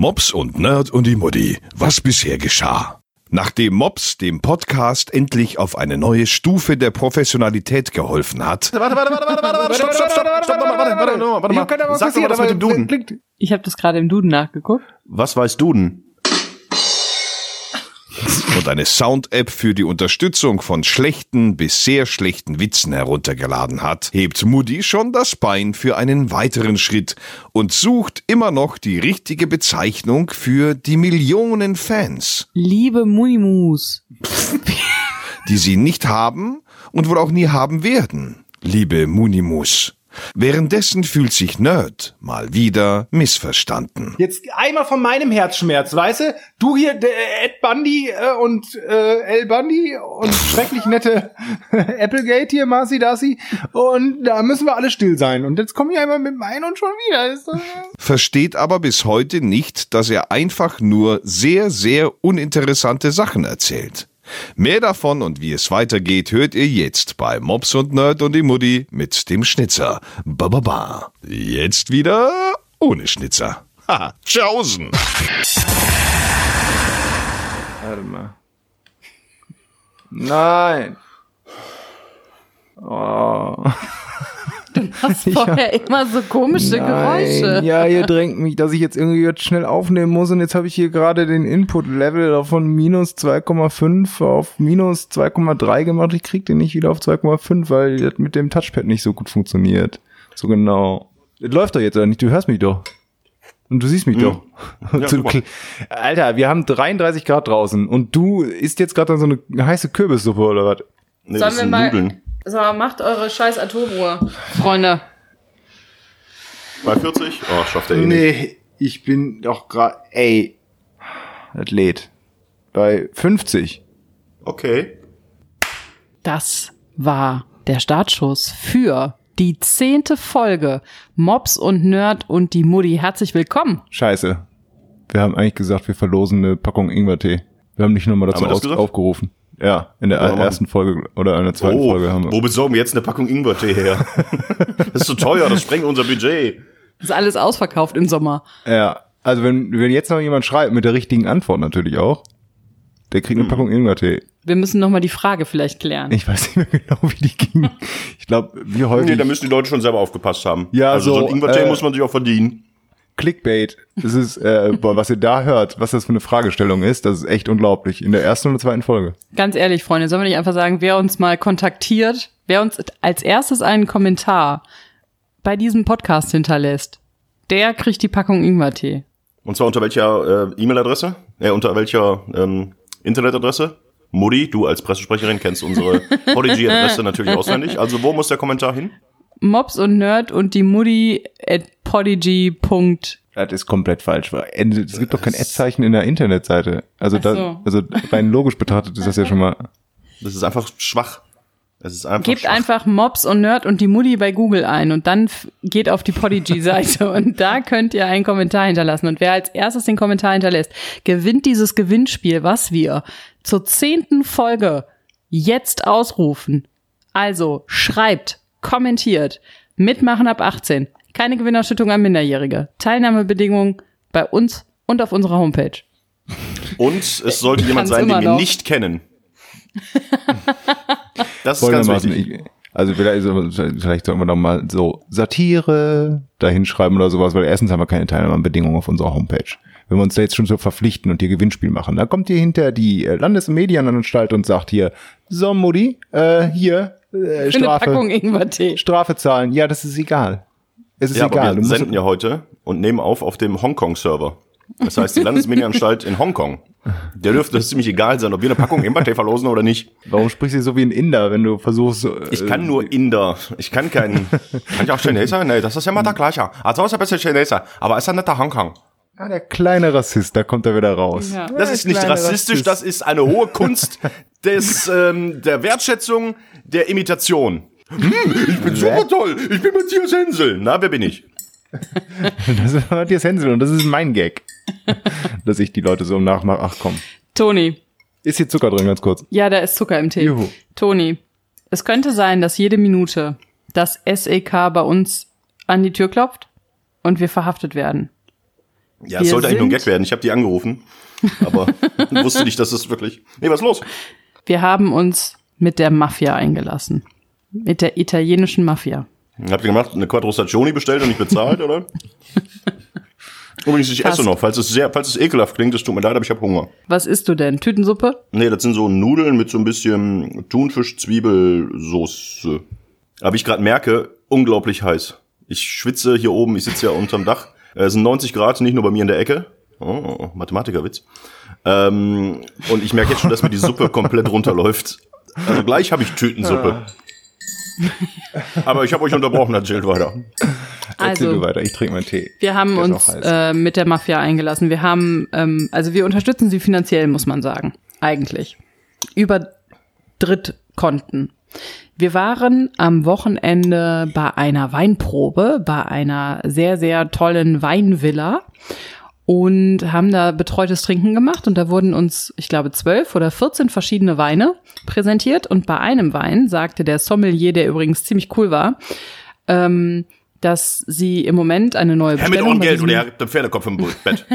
Mops und Nerd und die Mutti. Was bisher geschah? Nachdem Mops dem Podcast endlich auf eine neue Stufe der Professionalität geholfen hat, Warte, warte, warte, warte, warte, warte, stopp, stopp, stopp, stopp, warte, warte, warte, warte mal. Sag doch mal das mit dem Duden. Ich habe das gerade im Duden nachgeguckt. Was weiß Duden? Und eine Sound-App für die Unterstützung von schlechten bis sehr schlechten Witzen heruntergeladen hat, hebt Moody schon das Bein für einen weiteren Schritt und sucht immer noch die richtige Bezeichnung für die Millionen Fans, Liebe Munimus. die sie nicht haben und wohl auch nie haben werden. Liebe Munimus. Währenddessen fühlt sich Nerd mal wieder missverstanden. Jetzt einmal von meinem Herzschmerz, weißt du? Du hier, der Ed Bundy äh, und äh, El Bundy und schrecklich nette Applegate hier, Marcy Darcy. Und da müssen wir alle still sein. Und jetzt komme ich einmal mit dem einen und schon wieder. Versteht aber bis heute nicht, dass er einfach nur sehr, sehr uninteressante Sachen erzählt. Mehr davon und wie es weitergeht, hört ihr jetzt bei Mops und Nerd und die Mutti mit dem Schnitzer. Ba, ba, ba. Jetzt wieder ohne Schnitzer. Haha, tschaußen. Warte mal. Nein. Oh. Hast vorher immer so komische Geräusche. Ja, ihr drängt mich, dass ich jetzt irgendwie jetzt schnell aufnehmen muss und jetzt habe ich hier gerade den Input-Level von minus 2,5 auf minus 2,3 gemacht. Ich krieg den nicht wieder auf 2,5, weil das mit dem Touchpad nicht so gut funktioniert. So genau. Das läuft doch jetzt oder nicht? Du hörst mich doch. Und du siehst mich doch. Ja, Alter, wir haben 33 Grad draußen und du isst jetzt gerade so eine heiße Kürbissuppe oder was? Nee, Sollen das wir sind mal. Nudeln. So, macht eure scheiß Atomuhr, Freunde. Bei 40? Oh, schafft er eh nicht. Nee, ich bin doch gerade, ey, das lädt. Bei 50. Okay. Das war der Startschuss für die zehnte Folge Mops und Nerd und die Mutti. Herzlich willkommen. Scheiße. Wir haben eigentlich gesagt, wir verlosen eine Packung Ingwertee. Wir haben nicht nochmal dazu Haben wir das aus gesagt? aufgerufen. Ja, in der machen? ersten Folge oder in der zweiten Oh, Folge haben wir. wo besorgen wir jetzt eine Packung Ingwertee her? das ist zu teuer, das sprengt unser Budget. Ist alles ausverkauft im Sommer. Ja, also wenn, wenn jetzt noch jemand schreibt, mit der richtigen Antwort natürlich auch, der kriegt eine Hm. Packung Ingwertee. Wir müssen noch mal die Frage vielleicht klären. Ich weiß nicht mehr genau, wie die ging. Ich glaube, wie häufig. Nee, da müssen die Leute schon selber aufgepasst haben. Ja, also so, so, ein Ingwertee äh, muss man sich auch verdienen. Clickbait. Das ist, äh, boah, was ihr da hört, was das für eine Fragestellung ist, das ist echt unglaublich. In der ersten oder zweiten Folge. Ganz ehrlich, Freunde, sollen wir nicht einfach sagen, wer uns mal kontaktiert, wer uns als erstes einen Kommentar bei diesem Podcast hinterlässt, der kriegt die Packung Ingwertee. Und zwar unter welcher äh, E-Mail-Adresse? Äh, unter welcher ähm, Internetadresse? Mutti, du als Pressesprecherin kennst unsere Podigy-Adresse natürlich auswendig. Also wo muss der Kommentar hin? Mops und Nerd und die Mutti at podigy. Das ist komplett falsch. Es gibt doch kein Ad-Zeichen in der Internetseite. Also, Ach da, so. also rein logisch betrachtet ist das ja schon mal. Das ist einfach schwach. Es ist einfach Gebt schwach. einfach Mops und Nerd und die Mutti bei Google ein und dann geht auf die Podigy-Seite und da könnt ihr einen Kommentar hinterlassen. Und wer als erstes den Kommentar hinterlässt, gewinnt dieses Gewinnspiel, was wir zur zehnten Folge jetzt ausrufen. Also schreibt, kommentiert, mitmachen ab 18. Keine Gewinnausschüttung an Minderjährige. Teilnahmebedingungen bei uns und auf unserer Homepage. Und es sollte jemand sein, den wir noch. nicht kennen. Das ist ganz wichtig. ich, also vielleicht, so- vielleicht sollten wir doch mal so Satire dahinschreiben oder sowas, weil erstens haben wir keine Teilnahmebedingungen auf unserer Homepage. Wenn wir uns da jetzt schon so verpflichten und hier Gewinnspiel machen, dann kommt hier hinter die äh, Landesmedienanstalt und sagt hier, so Mutti, äh, hier, äh, Für eine Strafe, Packung Ingwertee. Strafe zahlen. Ja, das ist egal. Es ist Ja, aber egal. wir senden ja heute und nehmen auf auf dem Hongkong-Server. Das heißt, die Landesmedienanstalt in Hongkong. Der dürfte es ziemlich egal sein, ob wir eine Packung Ingwertee verlosen oder nicht. Warum sprichst du so wie ein Inder, wenn du versuchst, äh, Ich kann nur Inder. Ich kann keinen. Kann ich auch Chineser? Nee, das ist ja immer der gleiche. Also ist ein bisschen Chineser, aber ist ja nicht der Hongkong. Ah, der kleine Rassist, da kommt er wieder raus. Ja. Das ist nicht rassistisch, Rassist. das ist eine hohe Kunst des, ähm, der Wertschätzung, der Imitation. Hm, ich bin super toll. Ich bin Matthias Hensel. Na, wer bin ich? Das ist Matthias Hensel und das ist mein Gag. Dass ich die Leute so im Nachmach, ach komm. Toni, Ist hier Zucker drin, ganz kurz. Ja, da ist Zucker im Tee. Juhu. Toni, es könnte sein, dass jede Minute das SEK bei uns an die Tür klopft und wir verhaftet werden. Ja, es sollte eigentlich nur ein Gag werden. Ich habe die angerufen, aber wusste nicht, dass es wirklich. Nee, was ist los? Wir haben uns mit der Mafia eingelassen. Mit der italienischen Mafia. Habt ihr gemacht, eine Quattro Stagioni bestellt und nicht bezahlt, oder? Übrigens, ich Fast. esse noch. Falls es sehr, falls es ekelhaft klingt, es tut mir leid, aber ich habe Hunger. Was isst du denn? Tütensuppe? Nee, das sind so Nudeln mit so ein bisschen Thunfisch-Zwiebelsoße. Aber ich gerade merke, unglaublich heiß. Ich schwitze hier oben, ich sitze ja unterm Dach. Äh, Es sind 90 Grad, nicht nur bei mir in der Ecke. Oh, Mathematikerwitz. Ähm, und ich merke jetzt schon, dass mir die Suppe komplett runterläuft. Also gleich habe ich Tütensuppe. Aber ich habe euch unterbrochen, erzählt weiter. Erzähl Also- du weiter, ich trinke meinen Tee. Wir haben Der uns äh, mit der Mafia eingelassen. Wir haben, ähm, also wir unterstützen sie finanziell, muss man sagen. Eigentlich. Über Drittkonten. Wir waren am Wochenende bei einer Weinprobe, bei einer sehr, sehr tollen Weinvilla und haben da betreutes Trinken gemacht. Und da wurden uns, ich glaube, zwölf oder 14 verschiedene Weine präsentiert. Und bei einem Wein sagte der Sommelier, der übrigens ziemlich cool war, ähm, dass sie im Moment eine neue Herr mit Bestellung bei Ohrengeld diesem- oder Herr mit dem Pferdekopf im Bett.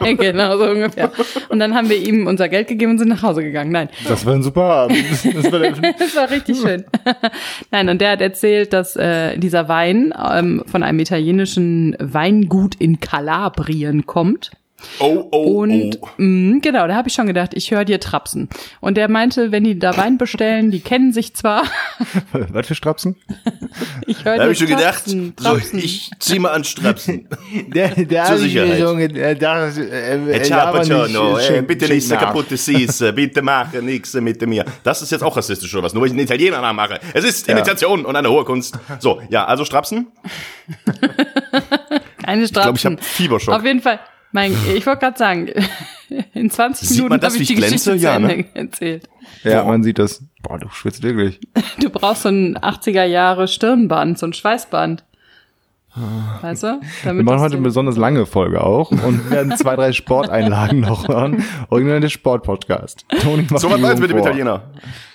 genau, so ungefähr. Und dann haben wir ihm unser Geld gegeben und sind nach Hause gegangen. Nein, Das war ein super Abend. Das war das war richtig schön. Nein, und der hat erzählt, dass äh, dieser Wein ähm, von einem italienischen Weingut in Kalabrien kommt. Oh, oh, Und oh. mh, genau, da habe ich schon gedacht, ich höre dir trapsen. Und der meinte, wenn die da Wein bestellen, die kennen sich zwar, was für Strapsen? ich höre Da habe ich schon gedacht, trapsen, so, ich zieh mal an Strapsen. Der, der Zur Sicherheit. äh, das, äh, Äh, Ciao, Paciano, äh, bitte nicht so kaputte Sis, bitte mache nichts mit mir. Das ist jetzt auch rassistisch oder was? Nur weil ich einen Italiener nachmache. Es ist Imitation und eine hohe Kunst. So, ja, also Strapsen. Keine Ich glaube, ich Strapsen. habe Fieberschock. Auf jeden Fall. Mein, ich wollte gerade sagen, in 20 Sieht Minuten habe ich die glänze? Geschichte zu Ja, Ende ne? erzählt. Ja, man sieht das. Boah, du schwitzt wirklich. Du brauchst so ein 80er Jahre Stirnband, so ein Schweißband. Weißt du? Wir Damit machen das heute eine so- besonders lange Folge auch und werden zwei, drei Sporteinlagen noch hören. Original der Sportpodcast. Toni macht So was du mit dem. Italiener?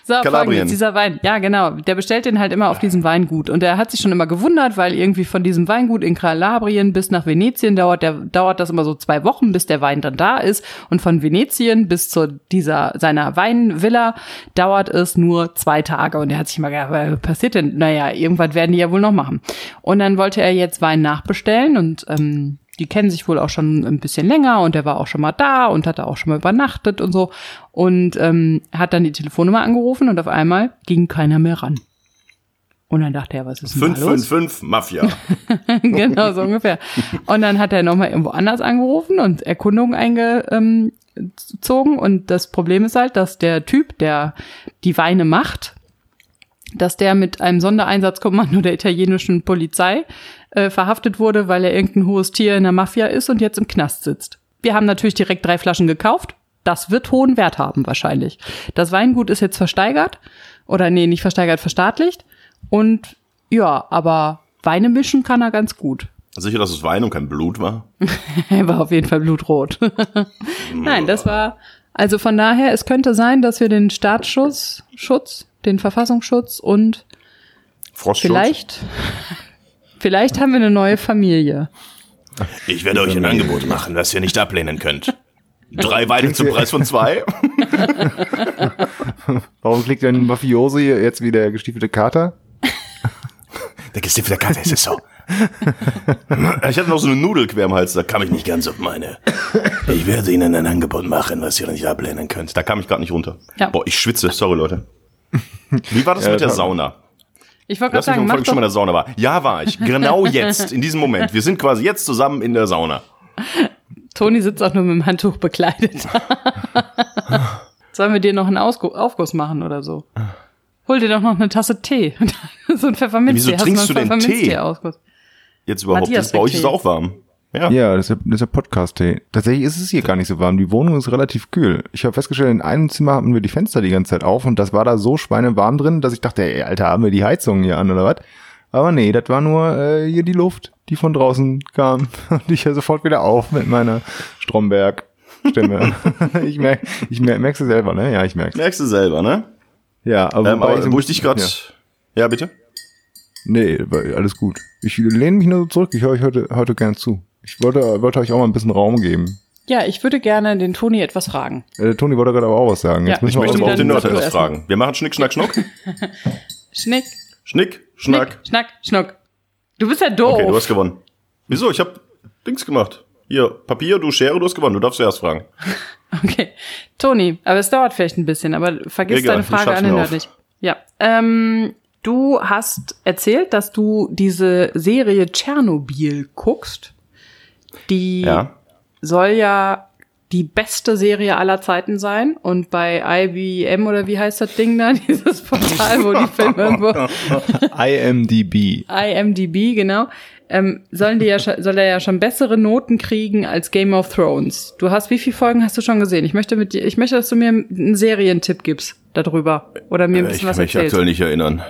So, Kalabrien. dieser Wein. Ja, genau. Der bestellt den halt immer auf diesem Weingut. Und er hat sich schon immer gewundert, weil irgendwie von diesem Weingut in Kalabrien bis nach Venetien dauert, der, dauert das immer so zwei Wochen, bis der Wein dann da ist. Und von Venetien bis zu dieser, seiner Weinvilla dauert es nur zwei Tage. Und er hat sich immer gedacht, was passiert denn? Naja, irgendwas werden die ja wohl noch machen. Und dann wollte er jetzt Wein nachbestellen und, ähm, die kennen sich wohl auch schon ein bisschen länger und er war auch schon mal da und hat da auch schon mal übernachtet und so. Und ähm, hat dann die Telefonnummer angerufen und auf einmal ging keiner mehr ran. Und dann dachte er, was ist denn da los? 555 Mafia. genau, so ungefähr. Und dann hat er nochmal irgendwo anders angerufen und Erkundungen eingezogen. Und das Problem ist halt, dass der Typ, der die Weine macht, dass der mit einem Sondereinsatzkommando der italienischen Polizei äh, verhaftet wurde, weil er irgendein hohes Tier in der Mafia ist und jetzt im Knast sitzt. Wir haben natürlich direkt drei Flaschen gekauft. Das wird hohen Wert haben wahrscheinlich. Das Weingut ist jetzt versteigert oder nee, nicht versteigert, verstaatlicht. Und ja, aber Weine mischen kann er ganz gut. Sicher, dass es Wein und kein Blut war? Er war auf jeden Fall blutrot. Nein, das war, also von daher, es könnte sein, dass wir den Staatsschutz, Schutz, den Verfassungsschutz und Frostschutz? vielleicht, vielleicht haben wir eine neue Familie. Ich werde euch ein Angebot machen, das ihr nicht ablehnen könnt. Drei Weine zum Preis von zwei? Warum klickt denn Mafiosi jetzt wie der gestiefelte Kater? Der gestiefelte Kater ist es so. Ich hatte noch so eine Nudel quer im Hals, da kam ich nicht ganz auf meine. Ich werde Ihnen ein Angebot machen, was ihr nicht ablehnen könnt. Da kam ich gerade nicht runter. Ja. Boah, ich schwitze, sorry Leute. Wie war das Ja, mit der Sauna? Ich wollte gerade sagen, mach schon mal in der Sauna war. Ja, war ich. Genau jetzt, in diesem Moment. Wir sind quasi jetzt zusammen in der Sauna. Toni sitzt auch nur mit dem Handtuch bekleidet. Sollen wir dir noch einen Ausgu Aufguss machen oder so? Hol dir doch noch eine Tasse Tee. so ein Pfefferminztee. Wieso trinkst du denn Tee? Jetzt überhaupt. Matthias Das, bei euch ist auch warm. Ja. Ja, das ist ja, das ist ja Podcast-Tee. Tatsächlich ist es hier gar nicht so warm. Die Wohnung ist relativ kühl. Ich habe festgestellt, in einem Zimmer hatten wir die Fenster die ganze Zeit auf und das war da so schweinewarm drin, dass ich dachte, ey, Alter, haben wir die Heizung hier an oder was? Aber nee, das war nur äh, hier die Luft, die von draußen kam. Und ich höre sofort wieder auf mit meiner Stromberg-Stimme. ich merk, ich merk, merkst du selber, ne? Ja, ich merk's. Merkst du selber, ne? Ja, aber, Ähm, aber wo ich dich gerade. Ja. Ja. bitte? Nee, alles gut. Ich lehne mich nur so zurück. Ich höre euch heute, heute gern zu. Ich wollte, wollte euch auch mal ein bisschen Raum geben. Ja, ich würde gerne den Toni etwas fragen. Äh, Toni wollte gerade aber auch was sagen. Ja, Jetzt müssen Ich möchte auch den Nerd etwas fragen. Wir machen Schnick, Schnack, Schnuck. Schnick, Schnick, Schnack. Schnick, Schnack, Schnuck. Du bist ja doof. Okay, du hast gewonnen. Wieso? Ich hab Dings gemacht. Hier, Papier, du Schere, du hast gewonnen. Du darfst zuerst fragen. Okay. Toni, aber es dauert vielleicht ein bisschen, aber vergiss Egal, deine Frage an den Nerd nicht. Ja. Ähm, du hast erzählt, dass du diese Serie Tschernobyl guckst. Die Ja. soll ja die beste Serie aller Zeiten sein. Und bei IBM oder wie heißt das Ding da? Dieses Portal, wo die Filme irgendwo IMDb. IMDb, genau. Ähm, sollen die ja schon, soll er ja schon bessere Noten kriegen als Game of Thrones. Du hast, wie viele Folgen hast du schon gesehen? Ich möchte mit dir, ich möchte, dass du mir einen Serientipp gibst darüber. Oder mir ein Äh, Ich bisschen kann was mich erzählst. aktuell nicht erinnern.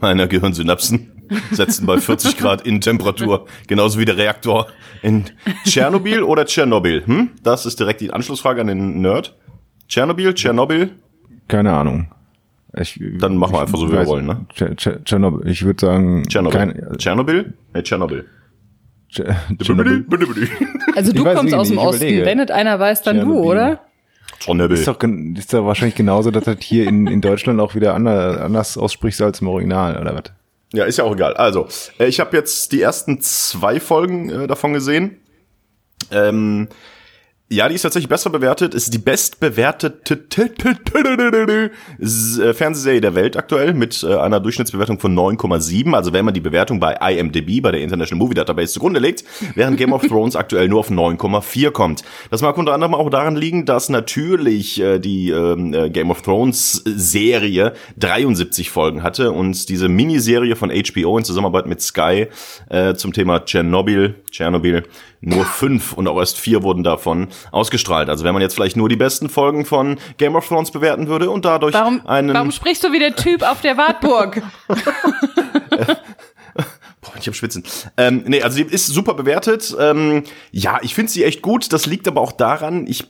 Meine Gehirnsynapsen setzen bei 40 Grad Innentemperatur, genauso wie der Reaktor in Tschernobyl oder Tschernobyl. Hm? Das ist direkt die Anschlussfrage an den Nerd. Tschernobyl, Tschernobyl, Keine Ahnung. Ich, dann machen wir einfach so, wie wir wollen, ne? Tscher- Tscher- Tschernobyl. Ich würde sagen, Tschernobyl. kein- Tschernobyl? Nee, Tschernobyl. Tscher- Tschernobyl. Also du kommst aus dem nicht, Osten. überlege. Wenn es einer weiß, dann du, oder? Tschernobyl. Ist doch, ist doch wahrscheinlich genauso, dass das hier in, in Deutschland auch wieder anders, anders aussprichst als im Original, oder was? Ja, ist ja auch egal. Also, äh, ich habe jetzt die ersten zwei Folgen äh, davon gesehen. Ähm, ja, die ist tatsächlich besser bewertet. Ist die bestbewertete äh, Fernsehserie der Welt aktuell mit äh, einer Durchschnittsbewertung von 9,7. Also wenn man die Bewertung bei IMDb, bei der International Movie Database zugrunde legt, während Game of Thrones aktuell nur auf 9,4 kommt. Das mag unter anderem auch daran liegen, dass natürlich äh, die ähm, äh, Game of Thrones Serie 73 Folgen hatte und diese Miniserie von HBO in Zusammenarbeit mit Sky zum Thema Tschernobyl, Tschernobyl nur fünf und auch erst vier wurden davon ausgestrahlt. Also wenn man jetzt vielleicht nur die besten Folgen von Game of Thrones bewerten würde und dadurch Warum, einen warum sprichst du wie der Typ auf der Wartburg? Boah, ich hab Schwitzen. Ähm, nee, also die ist super bewertet. Ähm, ja, ich finde sie echt gut. Das liegt aber auch daran, ich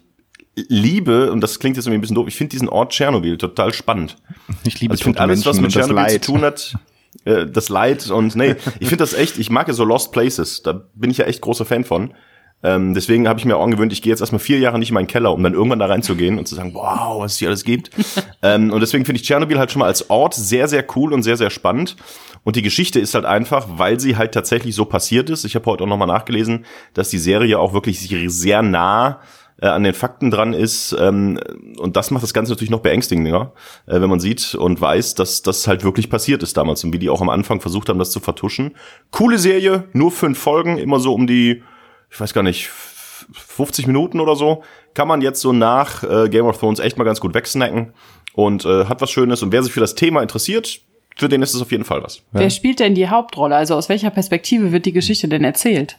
liebe, und das klingt jetzt irgendwie ein bisschen doof, ich finde diesen Ort Tschernobyl total spannend. Ich liebe Also ich finde alles, was mit Tschernobyl zu tun hat, äh, das Leid und nee, ich finde das echt, ich mag ja so Lost Places, da bin ich ja echt großer Fan von. Ähm, deswegen habe ich mir auch angewöhnt, ich gehe jetzt erstmal vier Jahre nicht in meinen Keller, um dann irgendwann da reinzugehen und zu sagen, wow, was es hier alles gibt. ähm, und deswegen finde ich Tschernobyl halt schon mal als Ort sehr, sehr cool und sehr, sehr spannend. Und die Geschichte ist halt einfach, weil sie halt tatsächlich so passiert ist. Ich habe heute auch nochmal nachgelesen, dass die Serie auch wirklich sehr nah äh, an den Fakten dran ist. Ähm, und das macht das Ganze natürlich noch beängstigender, äh, wenn man sieht und weiß, dass das halt wirklich passiert ist damals und wie die auch am Anfang versucht haben, das zu vertuschen. Coole Serie, nur fünf Folgen, immer so um die, ich weiß gar nicht, 50 Minuten oder so. Kann man jetzt so nach äh, Game of Thrones echt mal ganz gut wegsnacken und äh, hat was Schönes. Und wer sich für das Thema interessiert, für den ist es auf jeden Fall was. Wer spielt denn die Hauptrolle? Also aus welcher Perspektive wird die Geschichte denn erzählt?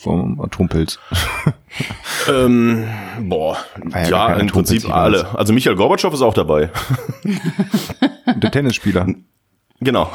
Vom Atompilz. Ähm, boah, ja ja, im Prinzip Atomprinzip, alle. Also Michael Gorbatschow ist auch dabei. Der Tennisspieler. Genau.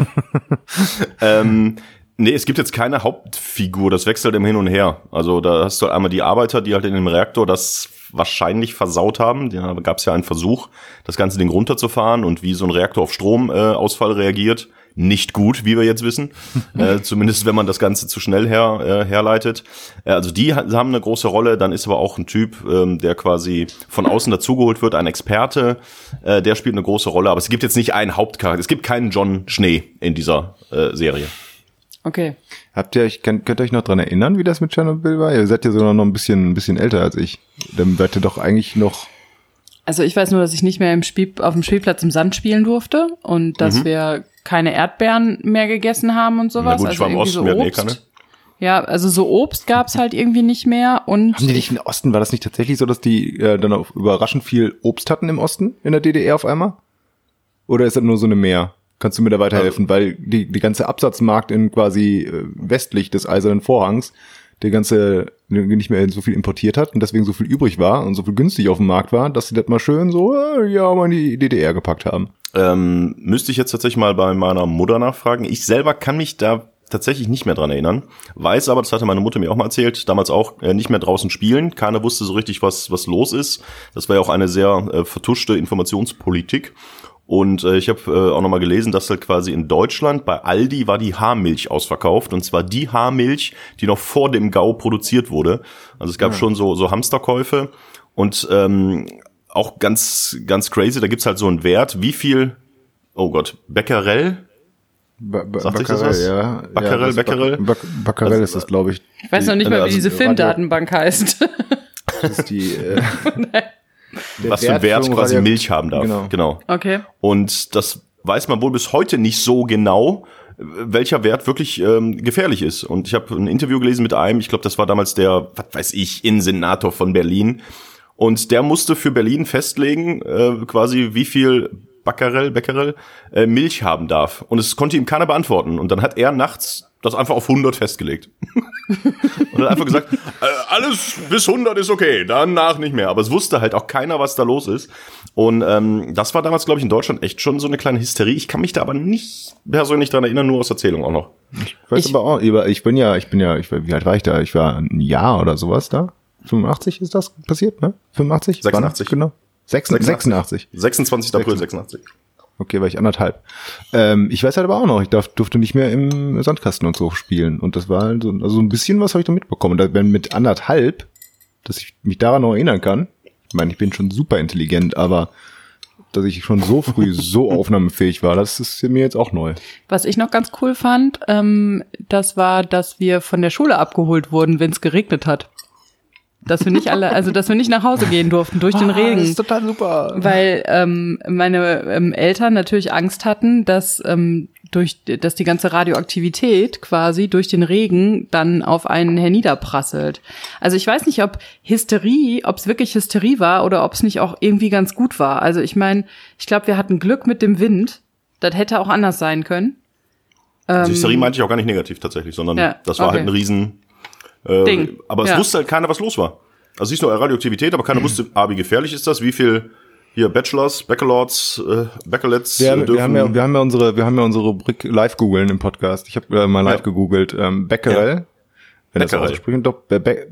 ähm, nee, es gibt jetzt keine Hauptfigur, das wechselt im Hin und Her. Also da hast du einmal die Arbeiter, die halt in dem Reaktor das wahrscheinlich versaut haben. Da gab es ja einen Versuch, das Ganze Ding runterzufahren und wie so ein Reaktor auf Stromausfall äh, reagiert. Nicht gut, wie wir jetzt wissen. äh, zumindest wenn man das Ganze zu schnell her, äh, herleitet. Äh, also die ha- haben eine große Rolle. Dann ist aber auch ein Typ, ähm, der quasi von außen dazugeholt wird, ein Experte. Äh, der spielt eine große Rolle. Aber es gibt jetzt nicht einen Hauptcharakter. Es gibt keinen John Schnee in dieser äh, Serie. Okay. Habt ihr euch, könnt, könnt ihr euch noch dran erinnern, wie das mit Tschernobyl war? Ihr seid ja sogar noch ein bisschen, ein bisschen älter als ich. Dann seid ihr doch eigentlich noch, Also ich weiß nur, dass ich nicht mehr im Spiel, auf dem Spielplatz im Sand spielen durfte und dass wir keine Erdbeeren mehr gegessen haben und sowas. Na gut, ich war im irgendwie Osten, wir hatten eh Obst. keine. Ja, also so Obst gab's halt irgendwie nicht mehr und haben die nicht im Osten, war das nicht tatsächlich so, dass die äh, dann auch überraschend viel Obst hatten im Osten, in der DDR auf einmal? Oder ist das nur so eine Mehr? Kannst du mir da weiterhelfen? Weil die, die ganze Absatzmarkt in quasi äh, westlich des Eisernen Vorhangs, der ganze nicht mehr so viel importiert hat und deswegen so viel übrig war und so viel günstig auf dem Markt war, dass sie das mal schön so, äh, ja, mal in die DDR gepackt haben. Ähm, müsste ich jetzt tatsächlich mal bei meiner Mutter nachfragen. Ich selber kann mich da tatsächlich nicht mehr dran erinnern. Weiß aber, das hatte meine Mutter mir auch mal erzählt, damals auch äh, nicht mehr draußen spielen. Keiner wusste so richtig, was, was los ist. Das war ja auch eine sehr äh, vertuschte Informationspolitik. Und äh, ich habe äh, auch nochmal gelesen, dass halt quasi in Deutschland bei Aldi war die Haarmilch ausverkauft. Und zwar die Haarmilch, die noch vor dem GAU produziert wurde. Also es gab Ja. schon so, so Hamsterkäufe. Und ähm, auch ganz, ganz crazy, da gibt's halt so einen Wert, wie viel, oh Gott, Becquerel? Ba ba Sagt euch das Baccarel, was? ja. Baccarel, ja, das Becquerel? Baccarel ist das, glaube ich. Ich weiß noch nicht mal, wie Also, diese Radio- Filmdatenbank heißt. Das ist die, äh, was für einen Wert quasi Radio- Milch haben darf. Genau. genau. okay. Und das weiß man wohl bis heute nicht so genau, welcher Wert wirklich ähm, gefährlich ist. Und ich habe ein Interview gelesen mit einem, ich glaube, das war damals der, was weiß ich, Innensenator von Berlin. Und der musste für Berlin festlegen, äh, quasi wie viel Becquerel, Becquerel äh, Milch haben darf. Und es konnte ihm keiner beantworten. Und dann hat er nachts das einfach auf 100 festgelegt. und hat einfach gesagt, äh, alles bis 100 ist okay, danach nicht mehr. Aber es wusste halt auch keiner, was da los ist. Und ähm, das war damals, glaube ich, in Deutschland echt schon so eine kleine Hysterie. Ich kann mich da aber nicht persönlich dran erinnern, nur aus Erzählung auch noch. Ich weiß Ich- aber auch, ich bin ja, ich bin ja, ich, war- wie alt war ich da? Ich war ein Jahr oder sowas da. 85 ist das passiert, ne? 85? 86. Wann? Genau. 86. 86. 26. April 86. Okay, war ich anderthalb. Ähm, ich weiß halt aber auch noch, ich darf, durfte nicht mehr im Sandkasten und so spielen. Und das war halt so, also ein bisschen was habe ich da mitbekommen. Da, wenn mit anderthalb, dass ich mich daran noch erinnern kann, ich meine, ich bin schon super intelligent, aber dass ich schon so früh so aufnahmefähig war, das ist mir jetzt auch neu. Was ich noch ganz cool fand, ähm, das war, dass wir von der Schule abgeholt wurden, wenn es geregnet hat. Dass wir nicht alle, also dass wir nicht nach Hause gehen durften durch den Regen. total super. Weil ähm, meine ähm, Eltern natürlich Angst hatten, dass ähm, durch dass die ganze Radioaktivität quasi durch den Regen dann auf einen herniederprasselt. Also ich weiß nicht, ob Hysterie, ob es wirklich Hysterie war oder ob es nicht auch irgendwie ganz gut war. Also ich meine, ich glaube, wir hatten Glück mit dem Wind. Das hätte auch anders sein können. Also Hysterie meinte ich auch gar nicht negativ tatsächlich, sondern Ja, das war okay. halt ein Riesen. Äh, Ding. Aber es Ja. wusste halt keiner, was los war. Also nicht nur Radioaktivität, aber keiner wusste, ah, wie gefährlich ist das, wie viel hier Bachelors, Baccalaureates, äh, Baccalates Wir, äh, haben- dürfen. wir, haben ja, wir haben ja unsere, wir haben ja unsere Rubrik live googeln im Podcast. Ich habe äh, mal live Ja. gegoogelt. Ähm, Becquerel, wenn das Becquerel. aussprechen, doch Be Be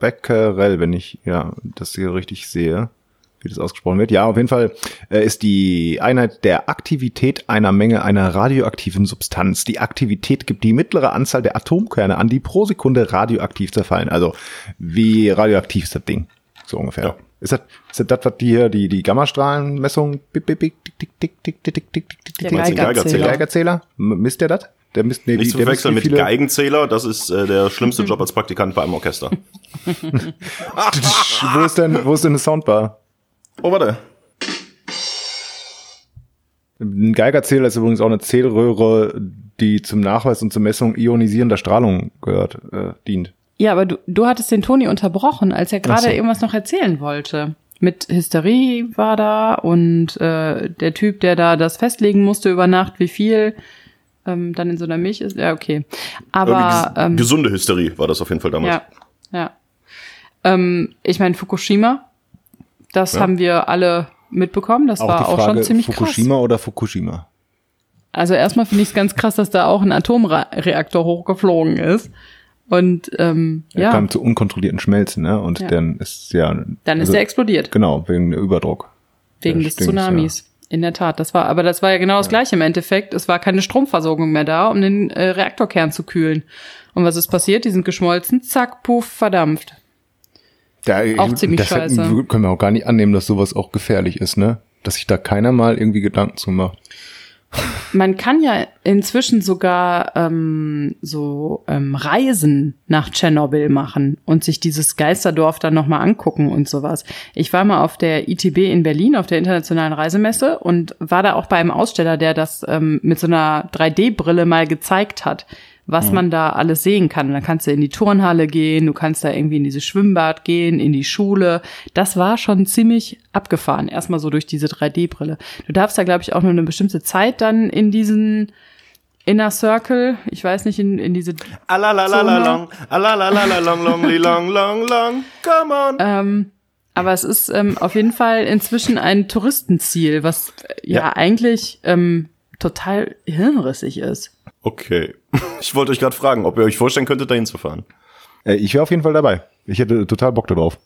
Becquerel, wenn ich ja das hier richtig sehe, wie das ausgesprochen wird. Ja, auf jeden Fall äh, ist die Einheit der Aktivität einer Menge einer radioaktiven Substanz. Die Aktivität gibt die mittlere Anzahl der Atomkerne an, die pro Sekunde radioaktiv zerfallen. Also wie radioaktiv ist das Ding? So ungefähr. Ja. Ist das, ist das, das was die hier, die, die Gammastrahlenmessung? Der Geigerzähler. Geigerzähler? Misst der das? Der misst, nee, Nicht zu verwechseln mit Geigenzähler, das ist äh, der schlimmste Job als Praktikant bei einem Orchester. wo, ist denn, wo ist denn eine Soundbar? Oh, warte. Ein Geigerzähler ist übrigens auch eine Zählröhre, die zum Nachweis und zur Messung ionisierender Strahlung gehört, äh, dient. Ja, aber du, du hattest den Toni unterbrochen, als er gerade so. irgendwas noch erzählen wollte. Mit Hysterie war da und äh, der Typ, der da das festlegen musste über Nacht, wie viel ähm, dann in so einer Milch ist. Ja, okay. Aber ähm, gesunde Hysterie war das auf jeden Fall damals. ja, ja. Ähm, ich meine, Fukushima, das Ja. haben wir alle mitbekommen. Das war auch schon ziemlich Fukushima krass. oder Fukushima? Also erstmal finde ich es ganz krass, dass da auch ein Atomreaktor hochgeflogen ist. Und ähm, Er ja, kam zu unkontrollierten Schmelzen, ne? Und Ja. dann ist ja. dann ist also, er explodiert. Genau, wegen Überdruck. Wegen Ja, des stimmt, Tsunamis. In der Tat, das war, aber das war ja genau das gleiche im Endeffekt. Es war keine Stromversorgung mehr da, um den äh, Reaktorkern zu kühlen. Und was ist passiert? Die sind geschmolzen, zack, puff, verdampft. Ja, Auch ziemlich das hätten- scheiße. können wir auch gar nicht annehmen, dass sowas auch gefährlich ist, ne? Dass sich da keiner mal irgendwie Gedanken zu macht. Man kann ja inzwischen sogar ähm, so ähm, Reisen nach Tschernobyl machen und sich dieses Geisterdorf dann nochmal angucken und sowas. Ich war mal auf der ITB in Berlin, auf der internationalen Reisemesse und war da auch bei einem Aussteller, der das ähm, mit so einer 3D-Brille mal gezeigt hat, was man da alles sehen kann. Und dann kannst du in die Turnhalle gehen, du kannst da irgendwie in dieses Schwimmbad gehen, in die Schule. Das war schon ziemlich abgefahren. Erstmal so durch diese 3D-Brille. Du darfst da, glaube ich, auch nur eine bestimmte Zeit dann in diesen Inner Circle, ich weiß nicht, in, in diese Alalalalong, alalalalong, long, long, long, long, come on. Ähm, aber es ist ähm, auf jeden Fall inzwischen ein Touristenziel, was äh, ja, Ja. eigentlich ähm, total hirnrissig ist. Okay. Ich wollte euch gerade fragen, ob ihr euch vorstellen könntet, dahin zu fahren. Äh, ich wäre auf jeden Fall dabei. Ich hätte total Bock darauf.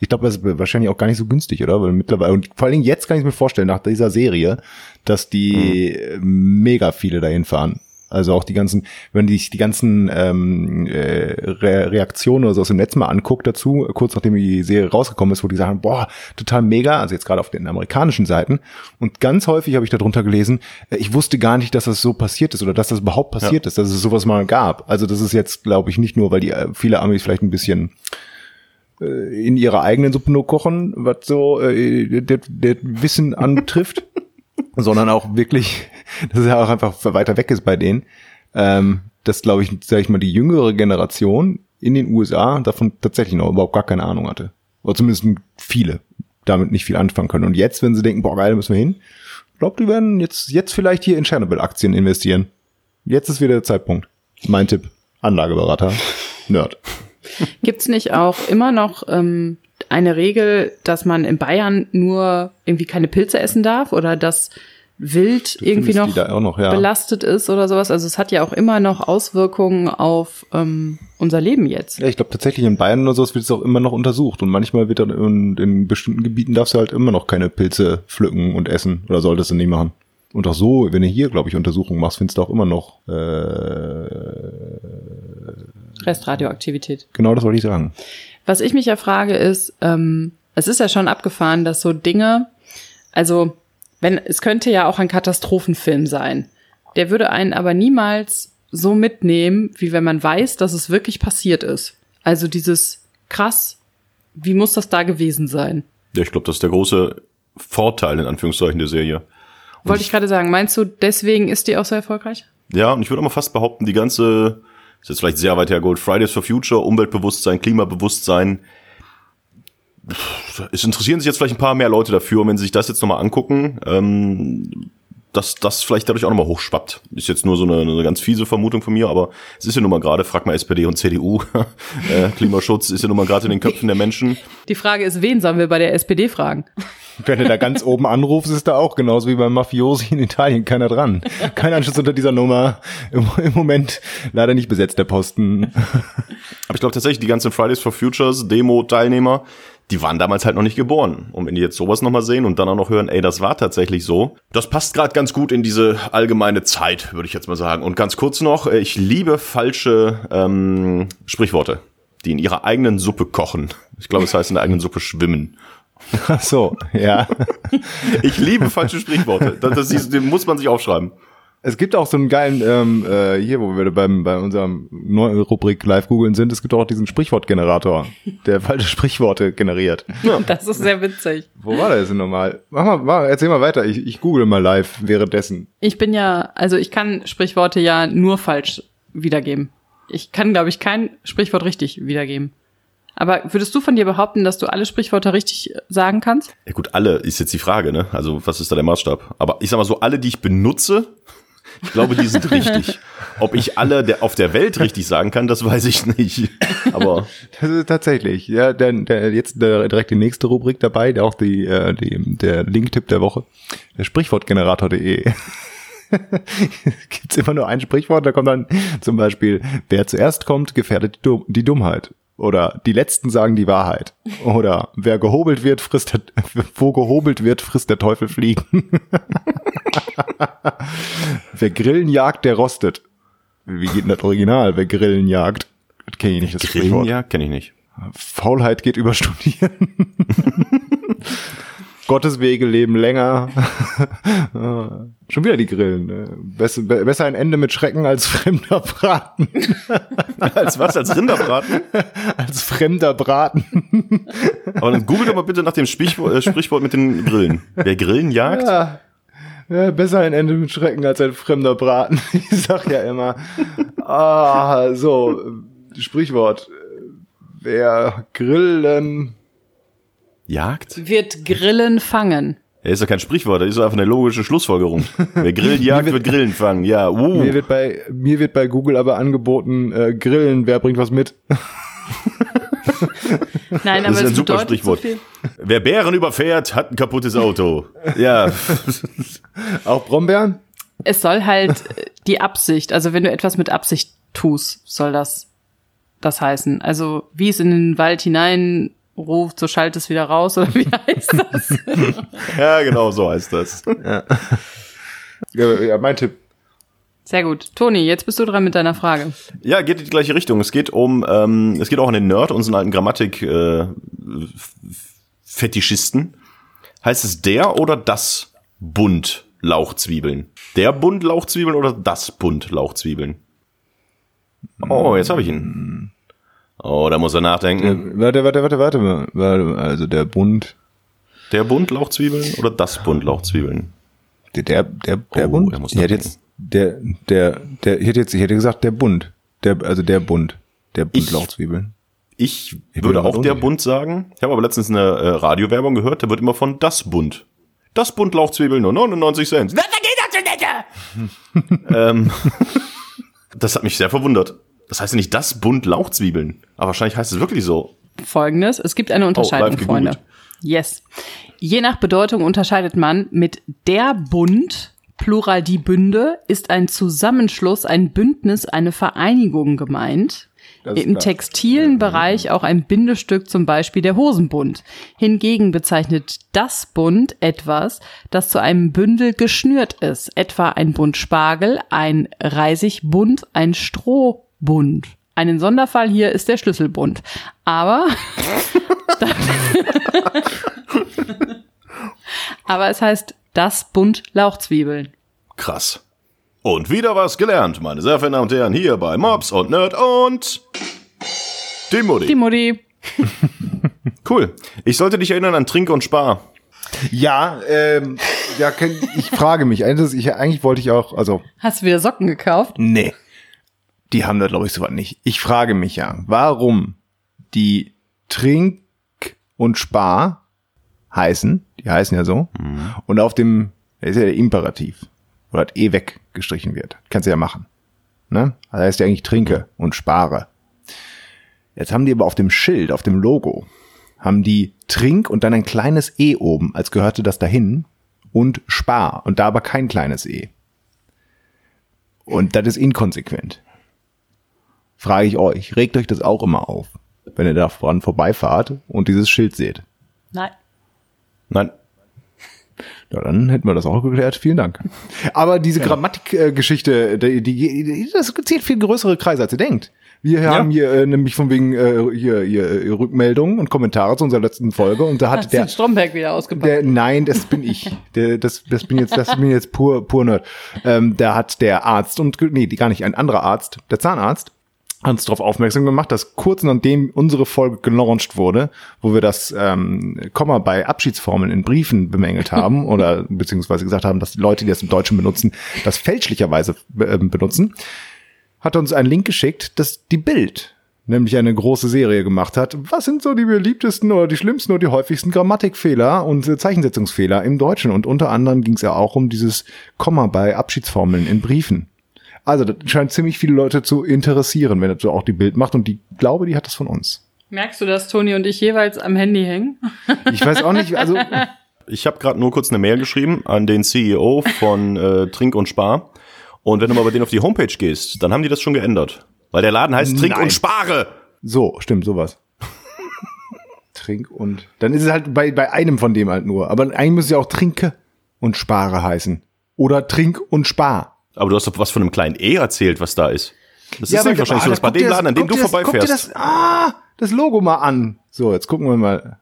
Ich glaube, das ist wahrscheinlich auch gar nicht so günstig, oder? Weil mittlerweile, und vor allen Dingen jetzt kann ich mir vorstellen, nach dieser Serie, dass die mhm. mega viele dahin fahren. Also auch die ganzen, wenn die die ganzen ähm, äh, Re Reaktionen oder so aus dem Netz mal anguckt dazu, kurz nachdem die Serie rausgekommen ist, wo die sagen, boah, total mega, also jetzt gerade auf den amerikanischen Seiten. Und ganz häufig habe ich darunter gelesen, äh, ich wusste gar nicht, dass das so passiert ist oder dass das überhaupt passiert ja. ist, dass es sowas mal gab. Also das ist jetzt, glaube ich, nicht nur, weil die äh, viele Amis vielleicht ein bisschen in ihrer eigenen Suppe nur kochen, was so äh, das Wissen anbetrifft, sondern auch wirklich dass ja auch einfach weiter weg ist bei denen. Ähm, dass, glaube ich, sag ich mal, die jüngere Generation in den USA davon tatsächlich noch überhaupt gar keine Ahnung hatte. Oder zumindest viele damit nicht viel anfangen können. Und jetzt, wenn sie denken, boah, geil, müssen wir hin, glaubt, die werden jetzt, jetzt vielleicht hier in Chernobyl-Aktien investieren. Jetzt ist wieder der Zeitpunkt. Mein Tipp. Anlageberater. Nerd. Gibt's nicht auch immer noch ähm, eine Regel, dass man in Bayern nur irgendwie keine Pilze essen darf oder dass Wild du irgendwie noch, noch ja. belastet ist oder sowas. Also es hat ja auch immer noch Auswirkungen auf ähm, unser Leben jetzt. Ja, ich glaube tatsächlich in Bayern oder sowas wird es auch immer noch untersucht und manchmal wird dann in, in bestimmten Gebieten darfst du halt immer noch keine Pilze pflücken und essen oder solltest du nicht machen. Und auch so, wenn du hier, glaube ich, Untersuchungen machst, findest du auch immer noch äh, Restradioaktivität. Genau, das wollte ich sagen. Was ich mich ja frage ist, ähm, es ist ja schon abgefahren, dass so Dinge, also wenn, es könnte ja auch ein Katastrophenfilm sein. Der würde einen aber niemals so mitnehmen, wie wenn man weiß, dass es wirklich passiert ist. Also dieses krass, wie muss das da gewesen sein? Ja, ich glaube, das ist der große Vorteil in Anführungszeichen der Serie. Wollte ich gerade sagen, meinst du, deswegen ist die auch so erfolgreich? Ja, und ich würde auch mal fast behaupten, die ganze, ist jetzt vielleicht sehr weit her, Gold Fridays for Future, Umweltbewusstsein, Klimabewusstsein, es interessieren sich jetzt vielleicht ein paar mehr Leute dafür, wenn sie sich das jetzt nochmal angucken, ähm, dass das vielleicht dadurch auch nochmal hochschwappt. Ist jetzt nur so eine, eine ganz fiese Vermutung von mir, aber es ist ja nun mal gerade, frag mal SPD und CDU, äh, Klimaschutz ist ja nun mal gerade in den Köpfen der Menschen. Die Frage ist, wen sollen wir bei der SPD fragen? Wenn du da ganz oben anrufst, ist da auch genauso wie beim Mafiosi in Italien keiner dran. Kein Anschluss unter dieser Nummer. Im, im Moment leider nicht besetzt, der Posten. Aber ich glaube tatsächlich, die ganzen Fridays for Futures Demo-Teilnehmer, die waren damals halt noch nicht geboren. Und wenn die jetzt sowas nochmal sehen und dann auch noch hören, ey, das war tatsächlich so, das passt gerade ganz gut in diese allgemeine Zeit, würde ich jetzt mal sagen. Und ganz kurz noch, äh, ich liebe falsche ähm, Sprichworte, die in ihrer eigenen Suppe kochen. Ich glaube, es heißt in der eigenen Suppe schwimmen. Ach so, ja. ich liebe falsche Sprichworte. Das, das, das muss man sich aufschreiben. Es gibt auch so einen geilen, ähm, äh, hier, wo wir beim, bei unserem neuen Rubrik live googeln sind, es gibt auch diesen Sprichwortgenerator, der falsche Sprichworte generiert. Ja. Das ist sehr witzig. Wo war das denn nochmal? Mach mal, mach, erzähl mal weiter, ich, ich google mal live währenddessen. Ich bin ja, also ich kann Sprichworte ja nur falsch wiedergeben. Ich kann, glaube ich, kein Sprichwort richtig wiedergeben. Aber würdest du von dir behaupten, dass du alle Sprichwörter richtig sagen kannst? Ja gut, alle ist jetzt die Frage, ne? Also was ist da der Maßstab? Aber ich sag mal so, alle, die ich benutze, ich glaube, die sind richtig. Ob ich alle der, auf der Welt richtig sagen kann, das weiß ich nicht. Aber das ist tatsächlich. Ja, der, jetzt der, direkt die nächste Rubrik dabei, der auch die, äh, die der Link-Tipp der Woche. Der Sprichwortgenerator.de. Gibt's immer nur ein Sprichwort, da kommt dann zum Beispiel, wer zuerst kommt, gefährdet die Dummheit. Oder die Letzten sagen die Wahrheit. Oder wer gehobelt wird, frisst der, wo gehobelt wird, frisst der Teufel Fliegen. wer Grillen jagt, der rostet. Wie geht denn das Original? Wer Grillen jagt? Kenne ich nicht. Das Grillen jagt kenne ich nicht. Faulheit geht über Studieren. Gottes Wege leben länger. Schon wieder die Grillen. Ne? Besser, besser ein Ende mit Schrecken als fremder Braten. als was? Als Rinderbraten? als fremder Braten. Aber dann google doch mal bitte nach dem Sprichwort, äh, Sprichwort mit den Grillen. Wer Grillen jagt? Ja. Ja, besser ein Ende mit Schrecken als ein fremder Braten. Ich sag ja immer. Ah, so, Sprichwort. Wer Grillen Jagd? Wird Grillen fangen. Er ist doch kein Sprichwort, das ist einfach eine logische Schlussfolgerung. Wer Grillen jagt, wird, wird Grillen fangen. Ja, uh. Mir wird bei, mir wird bei Google aber angeboten, äh, Grillen, wer bringt was mit? Nein, aber das ist ein super Sprichwort. Wer Bären überfährt, hat ein kaputtes Auto. Ja. Auch Brombeeren? Es soll halt die Absicht, also wenn du etwas mit Absicht tust, soll das das heißen. Also wie es in den Wald hinein ruft, so schalt es wieder raus, oder wie heißt das? Ja, genau, so heißt das. Ja, ja, mein Tipp. Sehr gut. Toni, jetzt bist du dran mit deiner Frage. Ja, geht in die gleiche Richtung. Es geht um, ähm, es geht auch um den Nerd, unseren alten Grammatik äh, Fetischisten. Heißt es der oder das Bund Lauchzwiebeln? Der Bund Lauchzwiebeln oder das Bund Lauchzwiebeln? Oh, jetzt habe ich ihn. Oh, da muss er nachdenken. Warte, warte, warte, warte mal. Warte, Also der Bund, Der Bund Lauchzwiebeln oder das Bund Lauchzwiebeln? der, der, der, der Oh, Bund? er muss ich hätte nachdenken. jetzt, der, der, der, ich hätte jetzt, ich hätte gesagt, der Bund. Der, also der Bund. Der Bund Ich- Lauchzwiebeln. Ich, bin würde auch der. Bund sagen. Ich habe aber letztens eine äh, Radiowerbung gehört, da wird immer von das Bund. Das Bund Lauchzwiebeln nur 99 Cent. ähm, das hat mich sehr verwundert. Das heißt ja nicht das Bund Lauchzwiebeln. Aber wahrscheinlich heißt es wirklich so. Folgendes. Es gibt eine Unterscheidung, Oh, Freunde. Yes. Je nach Bedeutung unterscheidet man mit der Bund, Plural die Bünde, ist ein Zusammenschluss, ein Bündnis, eine Vereinigung gemeint. Im klar. textilen Bereich auch ein Bindestück, zum Beispiel der Hosenbund. Hingegen bezeichnet das Bund etwas, das zu einem Bündel geschnürt ist, etwa ein Bund Spargel, ein Reisigbund, ein Strohbund. Einen Sonderfall hier ist der Schlüsselbund. Aber Aber es heißt das Bund Lauchzwiebeln. Krass. Und wieder was gelernt, meine sehr verehrten Damen und Herren, hier bei Mobs und Nerd und die Mutti. Die Mutti. Cool. Ich sollte dich erinnern an Trink und Spar. Ja, ähm, ja, ich frage mich. Eigentlich, ich, eigentlich wollte ich auch, also, Hast du wieder Socken gekauft? nee. Die haben da, glaube ich, sowas nicht. Ich frage mich ja, warum die Trink und Spar heißen, die heißen ja so, und auf dem, ist ja der Imperativ, wo das eh weggestrichen wird. Kannst du ja machen. Ne? Das heißt ja eigentlich trinke und spare. Jetzt haben die aber auf dem Schild, auf dem Logo, haben die Trink und dann ein kleines E oben, als gehörte das dahin, und Spar und da aber kein kleines E. Und das ist inkonsequent. Frage ich euch, regt euch das auch immer auf, wenn ihr da voran vorbeifahrt und dieses Schild seht? Nein. Nein. Ja, dann hätten wir das auch geklärt. Vielen Dank. Aber diese Grammatikgeschichte, die, die, das zählt viel größere Kreise, als ihr denkt. Wir haben hier äh, nämlich von wegen äh, hier, hier äh, Rückmeldungen und Kommentare zu unserer letzten Folge und da hat Hast du der Stromberg wieder ausgepackt? Der, nein, das bin ich. Der, das, das bin jetzt, das bin jetzt pur, pur Nerd. Ähm, da hat der Arzt und nee, die gar nicht ein anderer Arzt, der Zahnarzt, uns darauf aufmerksam gemacht, dass kurz nachdem unsere Folge gelauncht wurde, wo wir das ähm, Komma bei Abschiedsformeln in Briefen bemängelt haben oder beziehungsweise gesagt haben, dass die Leute, die das im Deutschen benutzen, das fälschlicherweise äh, benutzen, hat uns einen Link geschickt, dass die Bild nämlich eine große Serie gemacht hat. Was sind so die beliebtesten oder die schlimmsten oder die häufigsten Grammatikfehler und äh, Zeichensetzungsfehler im Deutschen? Und unter anderem ging es ja auch um dieses Komma bei Abschiedsformeln in Briefen. Also das scheint ziemlich viele Leute zu interessieren, wenn das so auch die Bild macht. Und die glaube, die hat das von uns. Merkst du, dass Toni und ich jeweils am Handy hängen? Ich weiß auch nicht, also Ich habe gerade nur kurz eine Mail geschrieben an den CEO von äh, Trink und Spar. Und wenn du mal bei denen auf die Homepage gehst, dann haben die das schon geändert. Weil der Laden heißt Trink Nein. und Spare. so, stimmt, sowas. Trink und dann ist es halt bei, bei einem von dem halt nur. Aber eigentlich müsste es ja auch Trinke und Spare heißen. Oder Trink und Spar. Aber du hast doch was von einem kleinen E erzählt, was da ist. Das ist aber nämlich wahrscheinlich ah, so, dass bei dem Laden, an dem du das- Guck dir vorbeifährst. das, ah, das Logo mal an. So, jetzt gucken wir mal.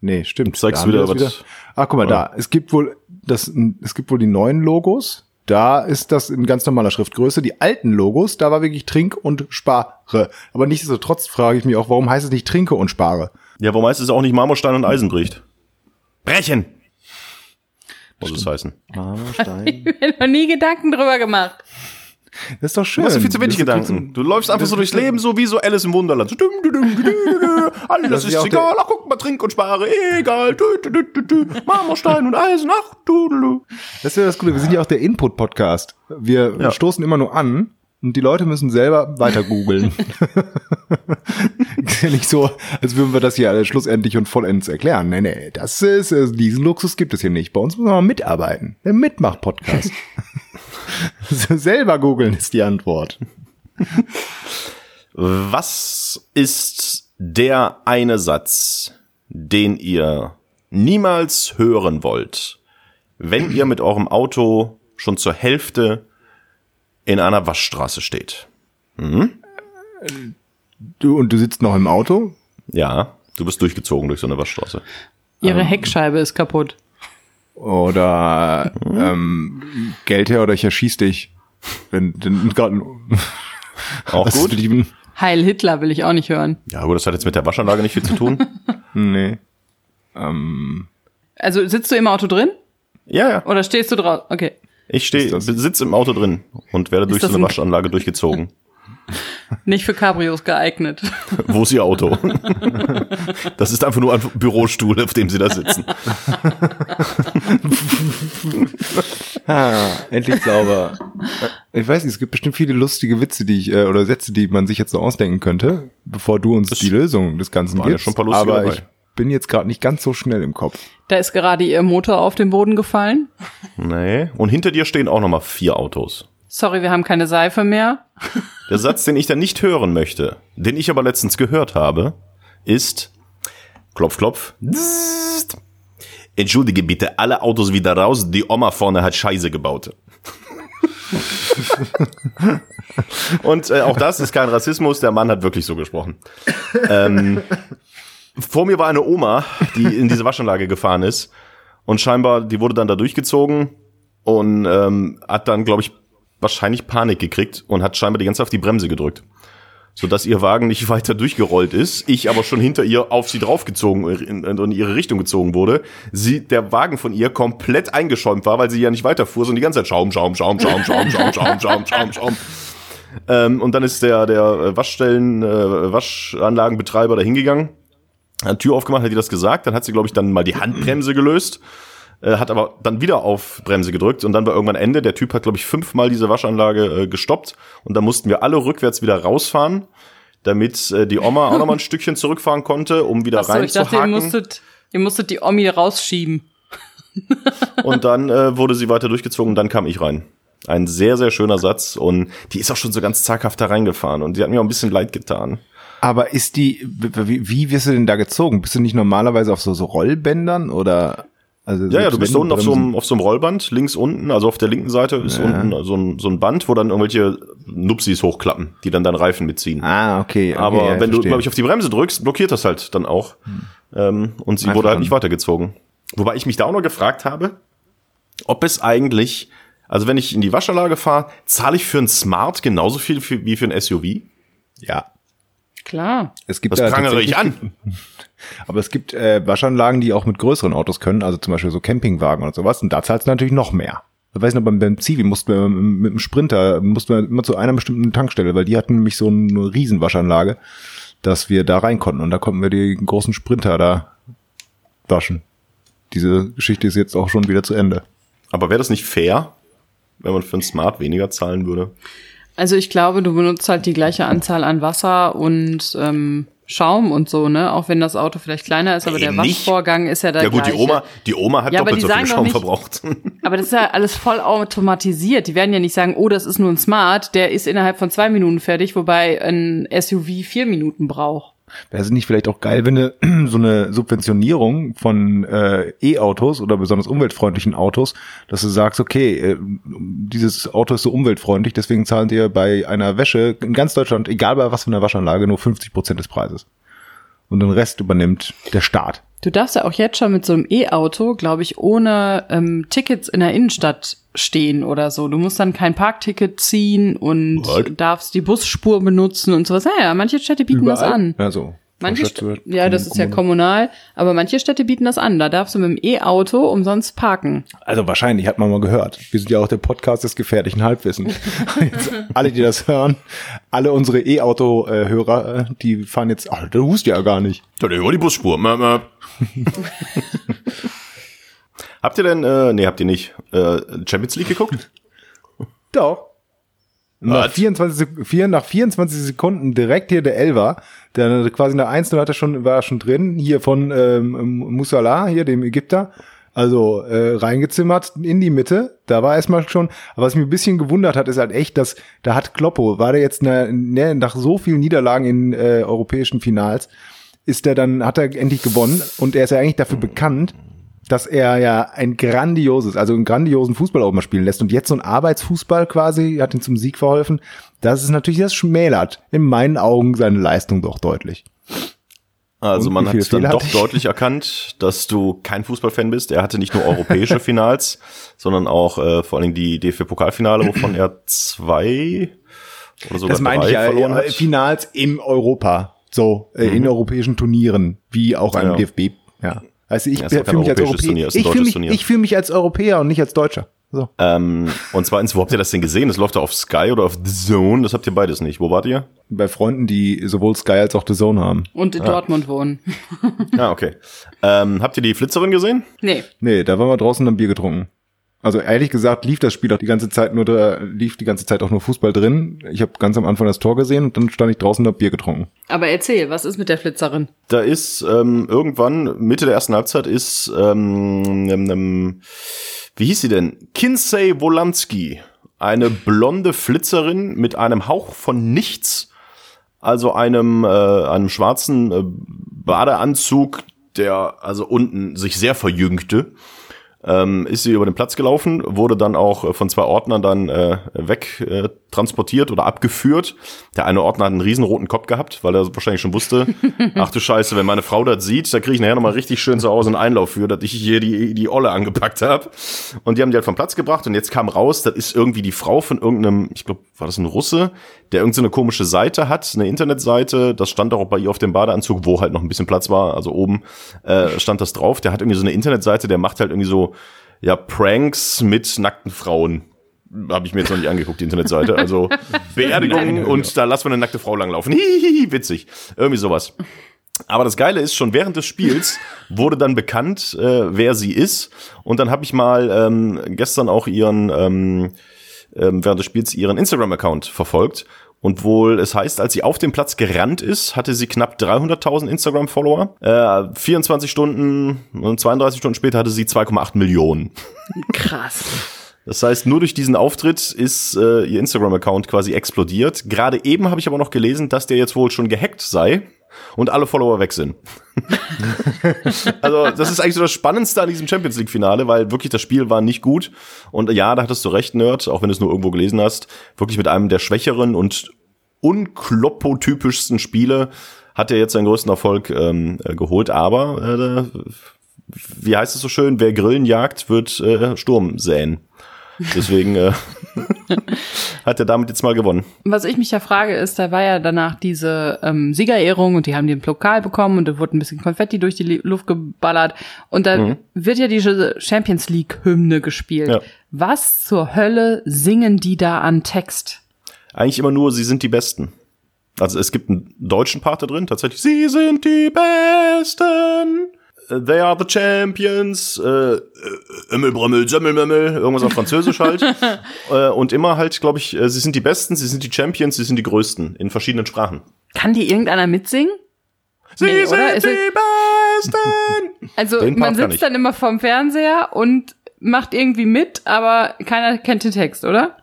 Nee, stimmt. Zeigst du wieder was- das Ah, guck mal da. Es gibt wohl das, es gibt wohl die neuen Logos. Da ist das in ganz normaler Schriftgröße. Die alten Logos, da war wirklich Trink und Spare. Aber nichtsdestotrotz frage ich mich auch, warum heißt es nicht Trinke und Spare? Ja, warum heißt es auch nicht Marmorstein und Eisen bricht? Brechen! Muss es heißen. Marmorstein. Ich hab mir noch nie Gedanken drüber gemacht. Das ist doch schön. Du hast so viel zu wenig Das Gedanken. Du läufst einfach so durchs Leben, so wie so Alice im Wunderland. So, düm, düm, düm, düm, düm, Alles Das ist ist egal. Ach, guck mal, trink und spare. Egal. Dü, dü, dü, dü, dü. Marmorstein und Eisen. Ach, du, du, du. Das ist ja das Gute. Wir sind ja auch der Input-Podcast. Wir Ja. stoßen immer nur an und die Leute müssen selber weiter googeln. ist ja nicht so, als würden wir das hier alles schlussendlich und vollends erklären. Nee, nee, das ist, äh, diesen Luxus gibt es hier nicht. Bei uns muss man mal mitarbeiten. Der Mitmacht-Podcast. selber googeln ist die Antwort. Was ist der eine Satz, den ihr niemals hören wollt, wenn ihr mit eurem Auto schon zur Hälfte in einer Waschstraße steht? Du, und du sitzt noch im Auto? Ja, du bist durchgezogen durch so eine Waschstraße. Ihre Heckscheibe ist kaputt. Oder ähm, Geld her oder ich erschieß dich. Wenn, wenn gerade Auch gut. ihm? Heil Hitler will ich auch nicht hören. Ja, gut, das hat jetzt mit der Waschanlage nicht viel zu tun. Nee. Ähm, Also sitzt du im Auto drin ja, ja. oder stehst du draußen? Okay. Ich stehe, das- sitze im Auto drin und werde durch so das eine ein- Waschanlage durchgezogen. Nicht für Cabrios geeignet. Wo ist Ihr Auto? Das ist einfach nur ein Bürostuhl, auf dem Sie da sitzen. ah, endlich sauber. Ich weiß nicht, es gibt bestimmt viele lustige Witze, die ich, äh, oder Sätze, die man sich jetzt so ausdenken könnte, bevor du uns die Lösung des Ganzen waren ja gibst. schon ein paar lustige aber dabei. ich bin jetzt gerade nicht ganz so schnell im Kopf. Da ist gerade ihr Motor auf den Boden gefallen. Nee. Und hinter dir stehen auch nochmal vier Autos. Sorry, wir haben keine Seife mehr. Der Satz, den ich dann nicht hören möchte, den ich aber letztens gehört habe, ist Klopf, Klopf. Zzt. Entschuldige bitte, alle Autos wieder raus, die Oma vorne hat Scheiße gebaut. Und äh, auch das ist kein Rassismus, der Mann hat wirklich so gesprochen. Ähm, vor mir war eine Oma, die in diese Waschanlage gefahren ist und scheinbar, die wurde dann da durchgezogen und ähm, hat dann, glaube ich, wahrscheinlich Panik gekriegt und hat scheinbar die ganze Zeit auf die Bremse gedrückt. Sodass ihr Wagen nicht weiter durchgerollt ist, ich aber schon hinter ihr auf sie draufgezogen in, in, in ihre Richtung gezogen wurde. Sie, der Wagen von ihr komplett eingeschäumt war, weil sie ja nicht weiterfuhr, sondern die ganze Zeit Schaum, Schaum, Schaum, Schaum, Schaum, Schaum, Schaum, Schaum, Schaum, Schaum. Ähm, und dann ist der, der Waschstellen, äh, Waschanlagenbetreiber da hingegangen, hat Tür aufgemacht, hat ihr das gesagt, dann hat sie, glaube ich, dann mal die Handbremse gelöst äh, hat aber dann wieder auf Bremse gedrückt und dann war irgendwann Ende. Der Typ hat, glaube ich, fünfmal diese Waschanlage äh, gestoppt und dann mussten wir alle rückwärts wieder rausfahren, damit äh, die Oma auch noch mal ein Stückchen zurückfahren konnte, um wieder Achso, ich dachte, ihr reinzuhaken. musstet, ihr musstet die Omi rausschieben. Und dann äh, wurde sie weiter durchgezogen und dann kam ich rein. Ein sehr, sehr schöner Satz und die ist auch schon so ganz zaghaft da reingefahren und die hat mir auch ein bisschen leid getan. Aber ist die, wie, wie wirst du denn da gezogen? Bist du nicht normalerweise auf so, so Rollbändern oder? Also Ja, ja, du bist unten auf so, einem, auf so einem Rollband, links unten, also auf der linken Seite ist unten so ein, so ein Band, wo dann irgendwelche Nupsis hochklappen, die dann dann Reifen mitziehen. Ah, okay. okay Aber ja, wenn du, glaube ich, auf die Bremse drückst, blockiert das halt dann auch. Ähm, und sie Einfach wurde halt nicht weitergezogen. Wobei ich mich da auch noch gefragt habe, ob es eigentlich, also wenn ich in die Waschanlage fahre, zahle ich für ein Smart genauso viel wie für ein SUV? ja. Klar. Es gibt Das da prangere ich an. Aber es gibt äh, Waschanlagen, die auch mit größeren Autos können, also zum Beispiel so Campingwagen und sowas. Und da zahlst du natürlich noch mehr. Ich weiß noch, beim, beim Zivi mussten wir mit dem Sprinter, mussten wir immer zu einer bestimmten Tankstelle, weil die hatten nämlich so eine Riesenwaschanlage, dass wir da rein konnten. Und da konnten wir die großen Sprinter da waschen. Diese Geschichte ist jetzt auch schon wieder zu Ende. Aber wäre das nicht fair, wenn man für ein Smart weniger zahlen würde? Also ich glaube, du benutzt halt die gleiche Anzahl an Wasser und ähm, Schaum und so, ne? Auch wenn das Auto vielleicht kleiner ist, aber Nee, der nicht. Waschvorgang ist ja der ja gut, gleiche. die Oma, die Oma hat Ja, aber doppelt so viel Schaum nicht- verbraucht. Aber das ist ja alles voll automatisiert. Die werden ja nicht sagen, oh, das ist nur ein Smart, der ist innerhalb von zwei Minuten fertig, wobei ein SUV vier Minuten braucht. Wäre es nicht vielleicht auch geil, wenn du so eine Subventionierung von äh, E-Autos oder besonders umweltfreundlichen Autos, dass du sagst, okay, äh, dieses Auto ist so umweltfreundlich, deswegen zahlen dir bei einer Wäsche in ganz Deutschland, egal bei was für einer Waschanlage, nur 50 Prozent des Preises. Und den Rest übernimmt der Staat. Du darfst ja auch jetzt schon mit so einem E-Auto, glaube ich, ohne ähm, Tickets in der Innenstadt stehen oder so. Du musst dann kein Parkticket ziehen und What? darfst die Busspur benutzen und sowas. Naja, manche Städte bieten das an. Ja, so. Manche Von Stadt St- zu- ja, das ist ja kommunal, aber manche Städte bieten das an. Da darfst du mit dem E-Auto umsonst parken. Also wahrscheinlich hat man mal gehört. Wir sind ja auch der Podcast des gefährlichen Halbwissens. Jetzt alle, die das hören, alle unsere E-Auto-Hörer, äh, die fahren jetzt, ach, du hust ja gar nicht. Da über die Busspur. Habt ihr denn, äh, nee, habt ihr nicht, äh, Champions League geguckt? Doch. Nach Was? 24, Sek- vier, nach 24 Sekunden direkt hier der Elver, der quasi nach 1 hat er schon, war er schon drin, hier von ähm, Musala, hier dem Ägypter, also äh, reingezimmert in die Mitte, da war erstmal schon, aber was mich ein bisschen gewundert hat, ist halt echt, dass da hat Kloppo, war der jetzt ne, ne, nach so vielen Niederlagen in äh, europäischen Finals, ist er dann, hat er endlich gewonnen und er ist ja eigentlich dafür bekannt, dass er ja ein grandioses, also einen grandiosen Fußball auch mal spielen lässt und jetzt so ein Arbeitsfußball quasi, hat ihm zum Sieg verholfen. Das ist natürlich, das schmälert in meinen Augen seine Leistung doch deutlich. Also Und man hat viele dann doch deutlich erkannt, dass du kein Fußballfan bist. Er hatte nicht nur europäische Finals, sondern auch äh, vor allen Dingen die DFB-Pokalfinale, wovon er zwei oder sogar Das meine drei ich ja, verloren hat. Finals im Europa, so, äh, in europäischen Turnieren, wie auch einem Mhm. Ja. DFB, ja. Also ich Ja, fühle mich als Europäer, ich fühle mich, ich fühle mich als Europäer und nicht als Deutscher. So. Ähm, und zweitens, wo habt ihr das denn gesehen? Das läuft da auf Sky oder auf The Zone? Das habt ihr beides nicht. Wo wart ihr? Bei Freunden, die sowohl Sky als auch The Zone haben. Und in Dortmund wohnen. Ah, okay. Ähm, habt ihr die Flitzerin gesehen? Nee. Nee, da waren wir draußen und haben Bier getrunken. Also ehrlich gesagt lief das Spiel auch die ganze Zeit nur da, lief die ganze Zeit auch nur Fußball drin. Ich habe ganz am Anfang das Tor gesehen und dann stand ich draußen und hab Bier getrunken. Aber erzähl, was ist mit der Flitzerin? Da ist ähm, irgendwann, Mitte der ersten Halbzeit, ist, ähm, ähm, ähm, wie hieß sie denn? Kinsey Wolanski. Eine blonde Flitzerin mit einem Hauch von nichts. Also einem, äh, einem schwarzen äh, Badeanzug, der also unten sich sehr verjüngte. Ähm, ist sie über den Platz gelaufen, wurde dann auch äh, von zwei Ordnern dann äh, weg äh, transportiert oder abgeführt. Der eine Ordner hat einen riesen roten Kopf gehabt, weil er wahrscheinlich schon wusste, ach du Scheiße, wenn meine Frau das sieht, da kriege ich nachher nochmal richtig schön zu Hause einen Einlauf für, dass ich hier die, die Olle angepackt habe. Und die haben die halt vom Platz gebracht und jetzt kam raus, das ist irgendwie die Frau von irgendeinem, ich glaube, war das ein Russe, der irgendeine so eine komische Seite hat, eine Internetseite, das stand auch bei ihr auf dem Badeanzug, wo halt noch ein bisschen Platz war, also oben äh, stand das drauf. Der hat irgendwie so eine Internetseite, der macht halt irgendwie so, ja, Pranks mit nackten Frauen. Habe ich mir jetzt noch nicht angeguckt, die Internetseite. Also Beerdigung und da lassen wir eine nackte Frau langlaufen. Hihihi, witzig. Irgendwie sowas. Aber das Geile ist, schon während des Spiels wurde dann bekannt, äh, wer sie ist. Und dann habe ich mal ähm, gestern auch ihren, ähm, ähm, während des Spiels ihren Instagram-Account verfolgt. Und wohl, es heißt, als sie auf dem Platz gerannt ist, hatte sie knapp 300.000 Instagram-Follower. Äh, 24 Stunden und 32 Stunden später hatte sie 2,8 Millionen. Krass. Das heißt, nur durch diesen Auftritt ist äh, ihr Instagram-Account quasi explodiert. Gerade eben habe ich aber noch gelesen, dass der jetzt wohl schon gehackt sei und alle Follower weg sind. also das ist eigentlich so das Spannendste an diesem Champions League-Finale, weil wirklich das Spiel war nicht gut. Und ja, da hattest du recht, Nerd, auch wenn du es nur irgendwo gelesen hast, wirklich mit einem der schwächeren und unkloppotypischsten Spiele hat er jetzt seinen größten Erfolg ähm, äh, geholt. Aber äh, wie heißt es so schön, wer Grillen jagt, wird äh, Sturm säen. Deswegen äh, hat er damit jetzt mal gewonnen. Was ich mich ja frage, ist, da war ja danach diese ähm, Siegerehrung und die haben den Pokal bekommen und da wurde ein bisschen Konfetti durch die Luft geballert und da wird ja diese Champions League Hymne gespielt. Ja. Was zur Hölle singen die da an Text? Eigentlich immer nur, sie sind die Besten. Also es gibt einen deutschen Part da drin, tatsächlich. Sie sind die Besten. Äh, They are the champions. Äh, äh, Ömmel, Brömmel, Sömmelmömmel. Irgendwas auf Französisch halt. äh, und immer halt, glaube ich, äh, sie sind die Besten, sie sind die Champions, sie sind die Größten. In verschiedenen Sprachen. Kann die irgendeiner mitsingen? Sie Nee, sind die es- Besten. Also man sitzt dann immer vorm Fernseher und macht irgendwie mit, aber keiner kennt den Text, oder?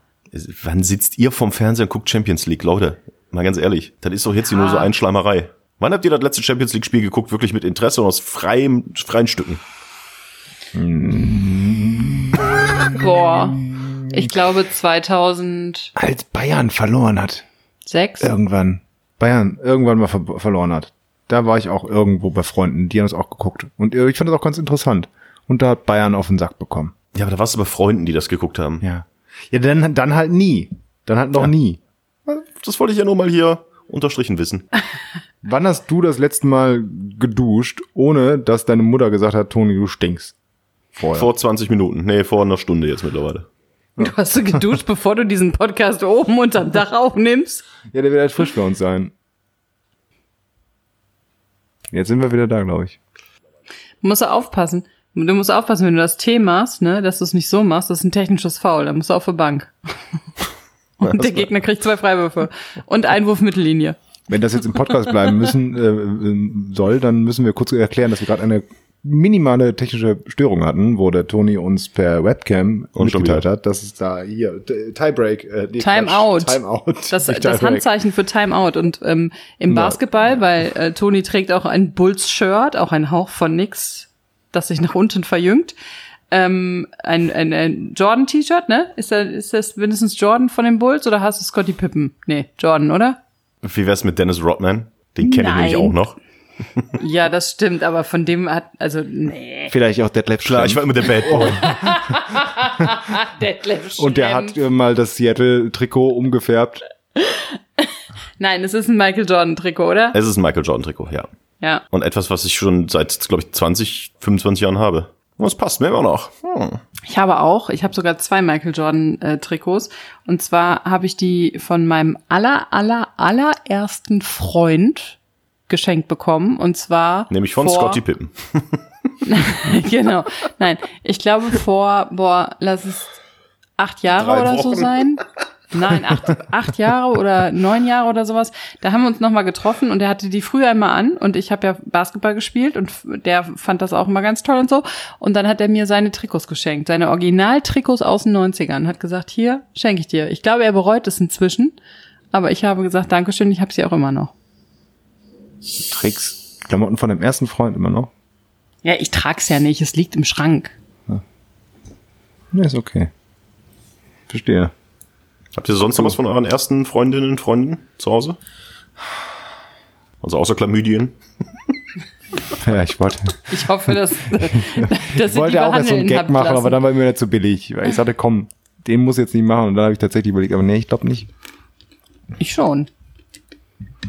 Wann sitzt ihr vom Fernseher und guckt Champions League, Leute? Mal ganz ehrlich, das ist doch jetzt hier nur so Einschleimerei. Wann habt ihr das letzte Champions League Spiel geguckt, wirklich mit Interesse und aus freiem, freien Stücken? Boah. Ich glaube 2006. Als Bayern verloren hat. Irgendwann. Bayern irgendwann mal ver verloren hat. Da war ich auch irgendwo bei Freunden, die haben es auch geguckt. Und äh, ich fand das auch ganz interessant. Und da hat Bayern auf den Sack bekommen. Ja, aber da warst du bei Freunden, die das geguckt haben. Ja. Ja, dann, dann halt nie. Dann halt noch Ja. nie. Das wollte ich ja nur mal hier unterstrichen wissen. Wann hast du das letzte Mal geduscht, ohne dass deine Mutter gesagt hat, Toni, du stinkst? Vorher. Vor 20 Minuten. Nee, vor einer Stunde jetzt mittlerweile. Du hast du geduscht, bevor du diesen Podcast oben unterm Dach aufnimmst? ja, der wird halt frisch für uns sein. Jetzt sind wir wieder da, glaube ich. Du musst aufpassen. Du musst aufpassen, wenn du das T machst, ne, dass du es nicht so machst, das ist ein technisches Foul, dann musst du auf die Bank. Und der Gegner kriegt zwei Freiwürfe und Einwurf Mittellinie. Wenn das jetzt im Podcast bleiben müssen äh, äh, soll, dann müssen wir kurz erklären, dass wir gerade eine minimale technische Störung hatten, wo der Toni uns per Webcam Und mitgeteilt hat, dass es da hier T- Tiebreak, äh, nee, Time out. Time out. Das, das. Handzeichen für Timeout. Und ähm, im Ja. Basketball, weil äh, Toni trägt auch ein Bulls-Shirt, auch ein Hauch von nix, das sich nach unten verjüngt. Ähm, ein, ein, ein Jordan-T-Shirt, ne? Ist, da, ist das mindestens Jordan von den Bulls oder hast du Scotty Pippen? Nee, Jordan, oder? Wie wär's mit Dennis Rodman? Den kenne ich nämlich auch noch. Ja, das stimmt, aber von dem hat, also, nee. Vielleicht auch Detlef Klar, ich war immer der Bad Boy. Detlef Und der hat äh, mal das Seattle-Trikot umgefärbt. Nein, es ist ein Michael Jordan-Trikot, oder? es ist ein Michael Jordan Trikot, ja. Ja. Und etwas, was ich schon seit, glaube ich, 20, 25 Jahren habe. Und es passt mir immer noch. Hm. Ich habe auch, ich habe sogar zwei Michael Jordan äh, Trikots. Und zwar habe ich die von meinem aller, aller, allerersten Freund geschenkt bekommen. Und zwar. Nämlich von vor, Scotty Pippen. genau. Nein, ich glaube vor, boah, lass es acht Jahre Drei oder so Wochen. sein. Nein, acht, acht Jahre oder neun Jahre oder sowas. Da haben wir uns nochmal getroffen und er hatte die früher immer an und ich habe ja Basketball gespielt und der fand das auch immer ganz toll und so. Und dann hat er mir seine Trikots geschenkt, seine Original-Trikots aus den 90ern. Hat gesagt, hier, schenke ich dir. Ich glaube, er bereut es inzwischen, aber ich habe gesagt, Dankeschön, ich habe sie auch immer noch. Trägst Klamotten von dem ersten Freund immer noch? Ja, ich trag's ja nicht, es liegt im Schrank. Ja, ist okay. Verstehe. Habt ihr sonst noch was von euren ersten Freundinnen und Freunden zu Hause? Also außer Chlamydien. Ja, ich wollte, Ich hoffe, dass, dass ich wollte die auch erst so einen Gag machen, aber lassen. dann war mir nicht zu billig. Weil ich sagte, komm, den muss jetzt nicht machen. Und dann habe ich tatsächlich überlegt, aber nee, ich glaube nicht. Ich schon.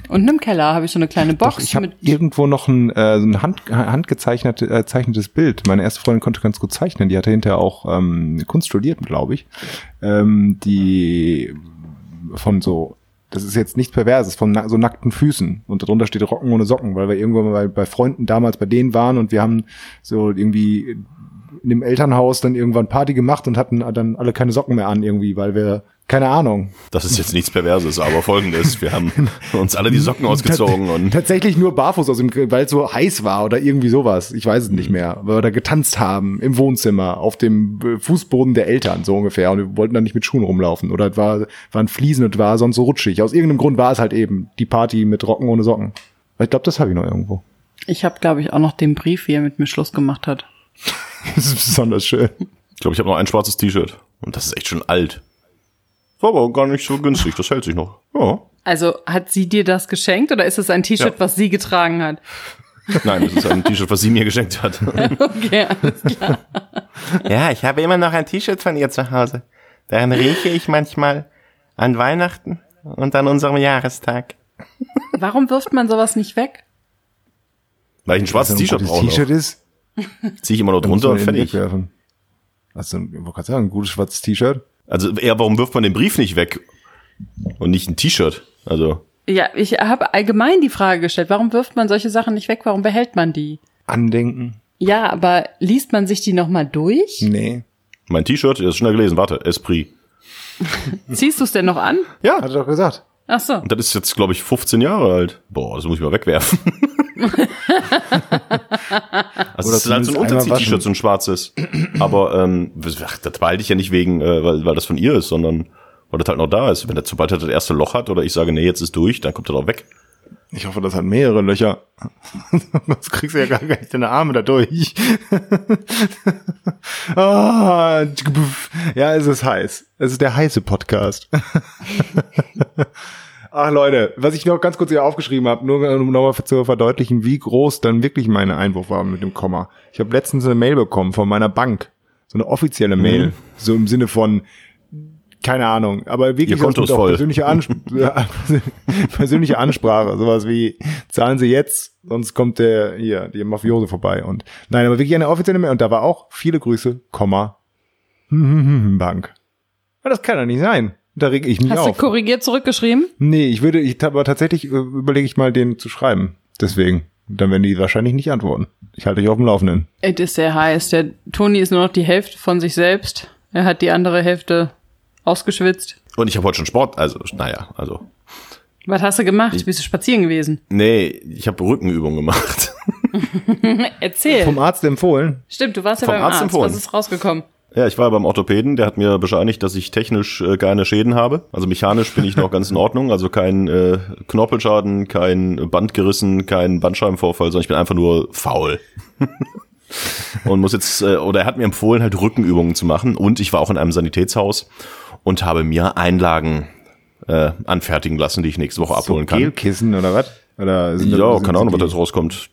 Unten im Keller habe ich so eine kleine Box Doch, ich habe irgendwo noch ein, äh, so ein hand, handgezeichnetes äh, zeichnetes Bild. Meine erste Freundin konnte ganz gut zeichnen. Die hatte hinterher auch ähm, Kunst studiert, glaube ich. Ähm, die von so, das ist jetzt nichts Perverses, von na so nackten Füßen. Und darunter steht Rocken ohne Socken, weil wir irgendwann mal bei, bei Freunden damals bei denen waren und wir haben so irgendwie in dem Elternhaus dann irgendwann Party gemacht und hatten dann alle keine Socken mehr an irgendwie, weil wir, keine Ahnung, Das ist jetzt nichts Perverses, aber folgendes. Wir haben uns alle die Socken ausgezogen und Tatsächlich nur barfuß aus dem, weil es so heiß war oder irgendwie sowas. Ich weiß es Mhm. nicht mehr. Weil wir da getanzt haben im Wohnzimmer auf dem äh, Fußboden der Eltern so ungefähr und wir wollten dann nicht mit Schuhen rumlaufen oder es war waren Fliesen und war sonst so rutschig. Aus irgendeinem Grund war es halt eben die Party mit Rocken ohne Socken. Aber Ich glaube, das habe ich noch irgendwo. Ich habe, glaube ich, auch noch den Brief, wie er mit mir Schluss gemacht hat. Das ist besonders schön. ich glaube, ich habe noch ein schwarzes T-Shirt. Und das ist echt schon alt. War aber gar nicht so günstig, das hält sich noch. Ja. Also hat sie dir das geschenkt oder ist es ein T-Shirt, Ja. was sie getragen hat? Nein, das ist ein T-Shirt, was sie mir geschenkt hat. Okay, alles klar. Ja, ich habe immer noch ein T-Shirt von ihr zu Hause. Daran rieche ich manchmal an Weihnachten und an unserem Jahrestag. Warum wirft man sowas nicht weg? Weil ich ein schwarzes Wenn es T-Shirt ein brauche. gutes T-Shirt ist, Zieh ich immer noch drunter und den fertig. wegwerfen. Also, ich wollte gerade sagen, ein gutes schwarzes T-Shirt. Also eher, warum wirft man den Brief nicht weg? Und nicht ein T-Shirt? Also, Ja, ich habe allgemein die Frage gestellt, warum wirft man solche Sachen nicht weg? Warum behält man die? Andenken? Ja, aber liest man sich die nochmal durch? Nee. mein T-Shirt, das ist schnell gelesen, warte, Esprit. Ziehst du es denn noch an? Ja, Hat er doch gesagt. Ach so. und das ist jetzt, glaube ich, 15 Jahre alt. Boah, das muss ich mal wegwerfen. also es ist halt so ein Unterzieh-T-Shirt, waschen. so ein schwarzes. Aber ähm, ach, das behalte ich ja nicht wegen, äh, weil, weil das von ihr ist, sondern weil das halt noch da ist. Wenn er sobald er das erste Loch hat oder ich sage, nee, jetzt ist durch, dann kommt er doch weg. Ich hoffe, das hat mehrere Löcher. Sonst kriegst du ja gar nicht deine Arme da durch. ah, ja, es ist heiß. Es ist der heiße Podcast. Ach Leute, was ich noch ganz kurz hier aufgeschrieben habe, nur um nochmal zu verdeutlichen, wie groß dann wirklich meine Einwurf war mit dem Komma. Ich habe letztens eine Mail bekommen von meiner Bank. So eine offizielle Mail. So im Sinne von, keine Ahnung, aber wirklich auch persönliche, Ans persönliche Ansprache, sowas wie zahlen Sie jetzt, sonst kommt der hier die Mafiose vorbei und nein, aber wirklich eine offizielle Mail und da war auch viele Grüße, Komma Bank. Aber das kann doch nicht sein. Da reg ich mich Hast auf. du korrigiert zurückgeschrieben? Nee, ich würde, ich aber tatsächlich äh, überlege ich mal, den zu schreiben. Deswegen. Dann werden die wahrscheinlich nicht antworten. Ich halte dich auf dem Laufenden. Es ist sehr heiß. Der Toni ist nur noch die Hälfte von sich selbst. Er hat die andere Hälfte ausgeschwitzt. Und ich habe heute schon Sport, also, naja, also. Was hast du gemacht? Bist du spazieren gewesen? Nee, ich habe Rückenübungen gemacht. Erzähl. Vom Arzt empfohlen. Stimmt, du warst ja Vom beim Arzt Arzt. empfohlen. Was ist rausgekommen? Ja, ich war beim Orthopäden, der hat mir bescheinigt, dass ich technisch äh, keine Schäden habe. Also mechanisch bin ich noch ganz in Ordnung. Also kein äh, Knorpelschaden, kein Band gerissen, kein Bandscheibenvorfall, sondern ich bin einfach nur faul. und muss jetzt, äh, oder er hat mir empfohlen, halt Rückenübungen zu machen. Und ich war auch in einem Sanitätshaus und habe mir Einlagen äh, anfertigen lassen, die ich nächste Woche abholen kann. Gelkissen oder was? Oder sind Ja, keine Ahnung, was da jetzt rauskommt.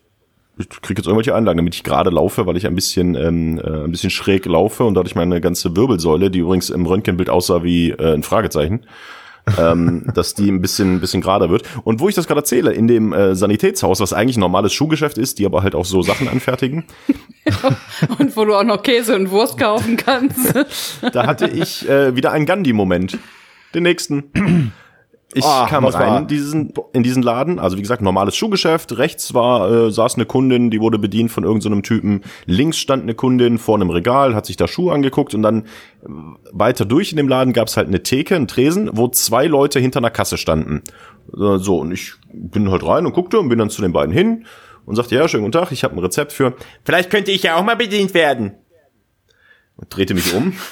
Ich kriege jetzt irgendwelche Einlagen, damit ich gerade laufe, weil ich ein bisschen ähm, äh, ein bisschen schräg laufe und dadurch meine ganze Wirbelsäule, die übrigens im Röntgenbild aussah wie äh, ein Fragezeichen, ähm, dass die ein bisschen ein bisschen gerader wird. Und wo ich das gerade erzähle, in dem äh, Sanitätshaus, was eigentlich ein normales Schuhgeschäft ist, die aber halt auch so Sachen anfertigen, Und wo du auch noch Käse und Wurst kaufen kannst. da hatte ich äh, wieder einen Gandhi-Moment. Den nächsten. Ich Ah, kam rein war? in diesen, in diesen Laden, also wie gesagt, normales Schuhgeschäft. Rechts war, äh, saß eine Kundin, die wurde bedient von irgendeinem Typen. Links stand eine Kundin vor einem Regal, hat sich da Schuhe angeguckt und dann äh, weiter durch in dem Laden gab's halt eine Theke, einen Tresen, wo zwei Leute hinter einer Kasse standen. Äh, So, und ich bin halt rein und guckte und bin dann zu den beiden hin und sagte, ja, schönen guten Tag, ich habe ein Rezept für, vielleicht könnte ich ja auch mal bedient werden. Und drehte mich um.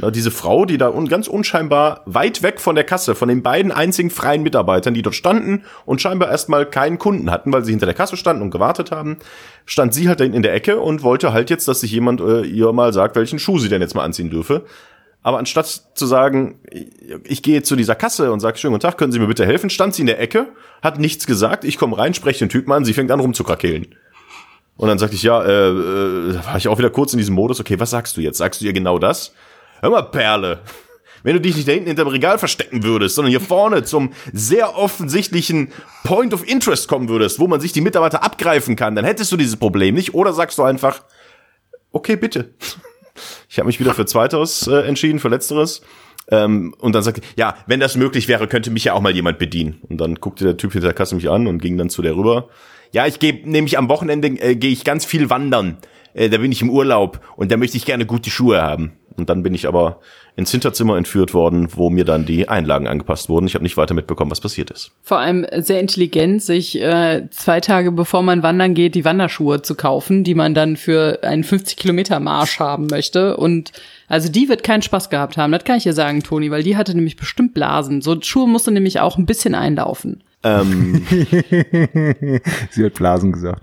Na, diese Frau, die da un ganz unscheinbar weit weg von der Kasse, von den beiden einzigen freien Mitarbeitern, die dort standen und scheinbar erstmal keinen Kunden hatten, weil sie hinter der Kasse standen und gewartet haben, stand sie halt in der Ecke und wollte halt jetzt, dass sich jemand äh, ihr mal sagt, welchen Schuh sie denn jetzt mal anziehen dürfe. Aber anstatt zu sagen, ich gehe zu dieser Kasse und sage, schönen guten Tag, können Sie mir bitte helfen, stand sie in der Ecke, hat nichts gesagt, ich komme rein, spreche den Typen an, sie fängt an rumzukrakehlen. Und dann sagte ich, ja, äh, äh, war ich auch wieder kurz in diesem Modus, okay, was sagst du jetzt? Sagst du ihr genau das? Hör mal, Perle. Wenn du dich nicht da hinten hinterm Regal verstecken würdest, sondern hier vorne zum sehr offensichtlichen Point of Interest kommen würdest, wo man sich die Mitarbeiter abgreifen kann, dann hättest du dieses Problem nicht. Oder sagst du einfach, okay, bitte. Ich habe mich wieder für Zweiteres äh, entschieden, für Letzteres. Ähm, und dann sagte, ja, wenn das möglich wäre, könnte mich ja auch mal jemand bedienen. Und dann guckte der Typ hinter der Kasse mich an und ging dann zu der rüber. Ja, ich gehe nämlich am Wochenende äh, gehe ich ganz viel wandern. Äh, da bin ich im Urlaub und da möchte ich gerne gute Schuhe haben. Und dann bin ich aber ins Hinterzimmer entführt worden, wo mir dann die Einlagen angepasst wurden. Ich habe nicht weiter mitbekommen, was passiert ist. Vor allem sehr intelligent, sich äh, zwei Tage bevor man wandern geht, die Wanderschuhe zu kaufen, die man dann für einen 50 Kilometer Marsch haben möchte. Und also die wird keinen Spaß gehabt haben. Das kann ich dir sagen, Toni, weil die hatte nämlich bestimmt Blasen. So Schuhe musste nämlich auch ein bisschen einlaufen. Ähm, Sie hat Blasen gesagt.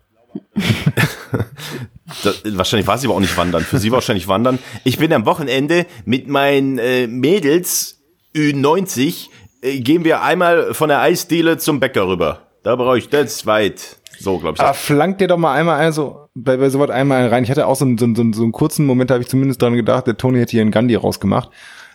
Das, wahrscheinlich war sie aber auch nicht wandern. Für sie wahrscheinlich wandern. Ich bin am Wochenende mit meinen äh, Mädels Ü90 äh, gehen wir einmal von der Eisdiele zum Bäcker rüber. Da brauche ich das weit. So, glaube ich. Aber flankt dir doch mal einmal ein, so, bei, bei sowas einmal rein. Ich hatte auch so einen, so einen, so einen, kurzen Moment, da habe ich zumindest dran gedacht, der Tony hätte hier einen Gandhi rausgemacht,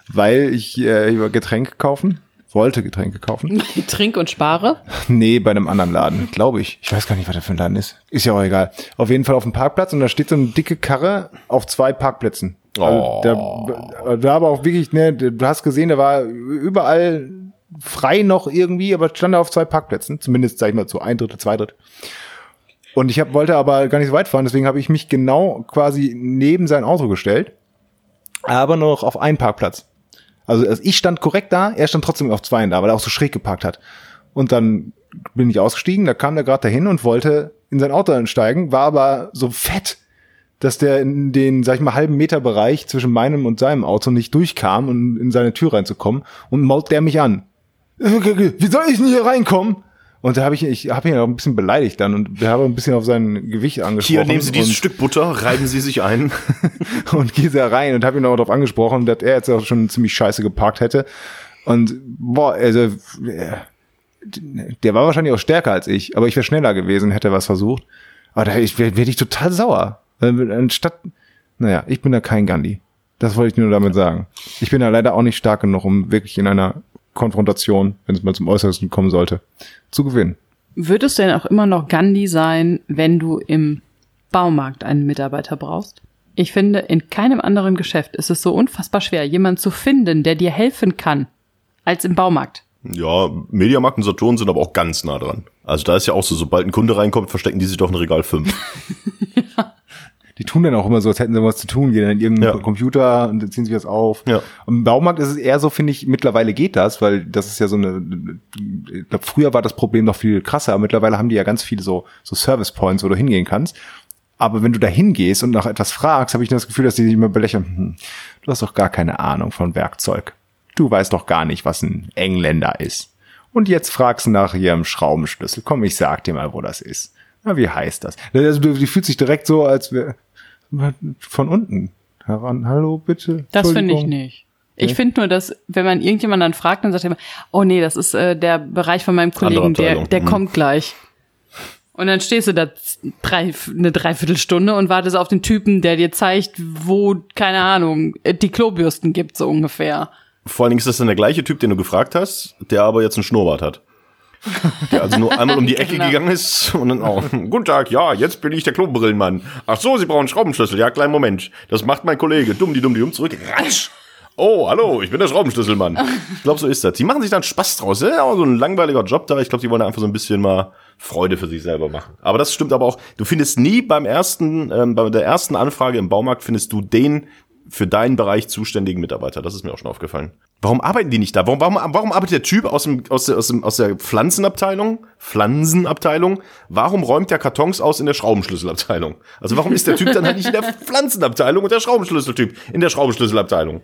weil ich äh, über Getränke kaufen, wollte Getränke kaufen. Trink und spare. nee, bei einem anderen Laden, glaube ich. Ich weiß gar nicht, was das für ein Laden ist. Ist ja auch egal. Auf jeden Fall auf dem Parkplatz und da steht so eine dicke Karre auf zwei Parkplätzen. Also da, da aber auch wirklich, ne, du hast gesehen, da war überall frei noch irgendwie, aber stand da auf zwei Parkplätzen, zumindest sag ich mal so ein Drittel, zwei Drittel. Und ich hab, wollte aber gar nicht so weit fahren, deswegen habe ich mich genau quasi neben sein Auto gestellt, aber nur noch auf einen Parkplatz. Also, also ich stand korrekt da, er stand trotzdem auf zwei da, weil er auch so schräg geparkt hat. Und dann bin ich ausgestiegen, da kam der gerade dahin und wollte in sein Auto einsteigen, war aber so fett, dass der in den, sag ich mal, halben Meter Bereich zwischen meinem und seinem Auto nicht durchkam, um in seine Tür reinzukommen und mault der mich an. Wie soll ich denn hier reinkommen? Und da habe ich, ich habe ihn auch ein bisschen beleidigt dann und wir haben ein bisschen auf sein Gewicht angesprochen. Hier nehmen Sie dieses Stück Butter, reiben Sie sich ein. und gehe da rein und habe ihn auch darauf angesprochen, dass er jetzt auch schon ziemlich scheiße geparkt hätte. Und boah, also äh, der war wahrscheinlich auch stärker als ich, aber ich wäre schneller gewesen, hätte was versucht. Aber da werd ich total sauer. Anstatt, naja, ich bin da kein Gandhi. Das wollte ich nur damit sagen. Ich bin da leider auch nicht stark genug, um wirklich in einer Konfrontation, wenn es mal zum Äußersten kommen sollte, zu gewinnen. Würdest du denn auch immer noch Gandhi sein, wenn du im Baumarkt einen Mitarbeiter brauchst? Ich finde, in keinem anderen Geschäft ist es so unfassbar schwer, jemanden zu finden, der dir helfen kann, als im Baumarkt. Ja, Mediamarkt und Saturn sind aber auch ganz nah dran. Also da ist ja auch so, sobald ein Kunde reinkommt, verstecken die sich doch in Regal 5. die tun dann auch immer so, als hätten sie was zu tun, gehen dann in irgendeinen Ja. Computer und ziehen sich was auf. Ja. Im Baumarkt ist es eher so, finde ich, mittlerweile geht das, weil das ist ja so eine, ich glaub, früher war das Problem noch viel krasser, aber mittlerweile haben die ja ganz viele so, so Service Points, wo du hingehen kannst. Aber wenn du da hingehst und nach etwas fragst, habe ich das Gefühl, dass die sich immer belächeln, hm, du hast doch gar keine Ahnung von Werkzeug. Du weißt doch gar nicht, was ein Engländer ist. Und jetzt fragst du nach ihrem Schraubenschlüssel. Komm, ich sag dir mal, wo das ist. Na, wie heißt das? Also, du, die fühlt sich direkt so, als wäre von unten heran. Hallo, bitte. Das finde ich nicht. Ich finde nur, dass wenn man irgendjemanden dann fragt, dann sagt er immer, oh nee, das ist äh, der Bereich von meinem Kollegen, der, der Mhm. kommt gleich. Und dann stehst du da drei, eine Dreiviertelstunde und wartest auf den Typen, der dir zeigt, wo, keine Ahnung, die Klobürsten gibt, so ungefähr. Vor allen Dingen ist das dann der gleiche Typ, den du gefragt hast, der aber jetzt einen Schnurrbart hat. Der also nur einmal um die Ecke Genau. gegangen ist und dann auch, guten Tag, ja, jetzt bin ich der Klobrillenmann. Ach so, Sie brauchen einen Schraubenschlüssel. Ja, kleinen Moment. Das macht mein Kollege. Dumm, die dumm, die dumm, zurück. Ratsch. Oh, hallo, ich bin der Schraubenschlüsselmann. Ich glaube, so ist das. Die machen sich dann Spaß draus. Ja, auch so ein langweiliger Job da. Ich glaube, die wollen einfach so ein bisschen mal Freude für sich selber machen. Aber das stimmt aber auch. Du findest nie beim ersten, ähm, bei der ersten Anfrage im Baumarkt findest du den für deinen Bereich zuständigen Mitarbeiter. Das ist mir auch schon aufgefallen. Warum arbeiten die nicht da? Warum, warum, warum arbeitet der Typ aus, dem, aus, der, aus, dem, aus der Pflanzenabteilung, Pflanzenabteilung, warum räumt der Kartons aus in der Schraubenschlüsselabteilung? Also warum ist der Typ dann halt nicht in der Pflanzenabteilung und der Schraubenschlüsseltyp in der Schraubenschlüsselabteilung?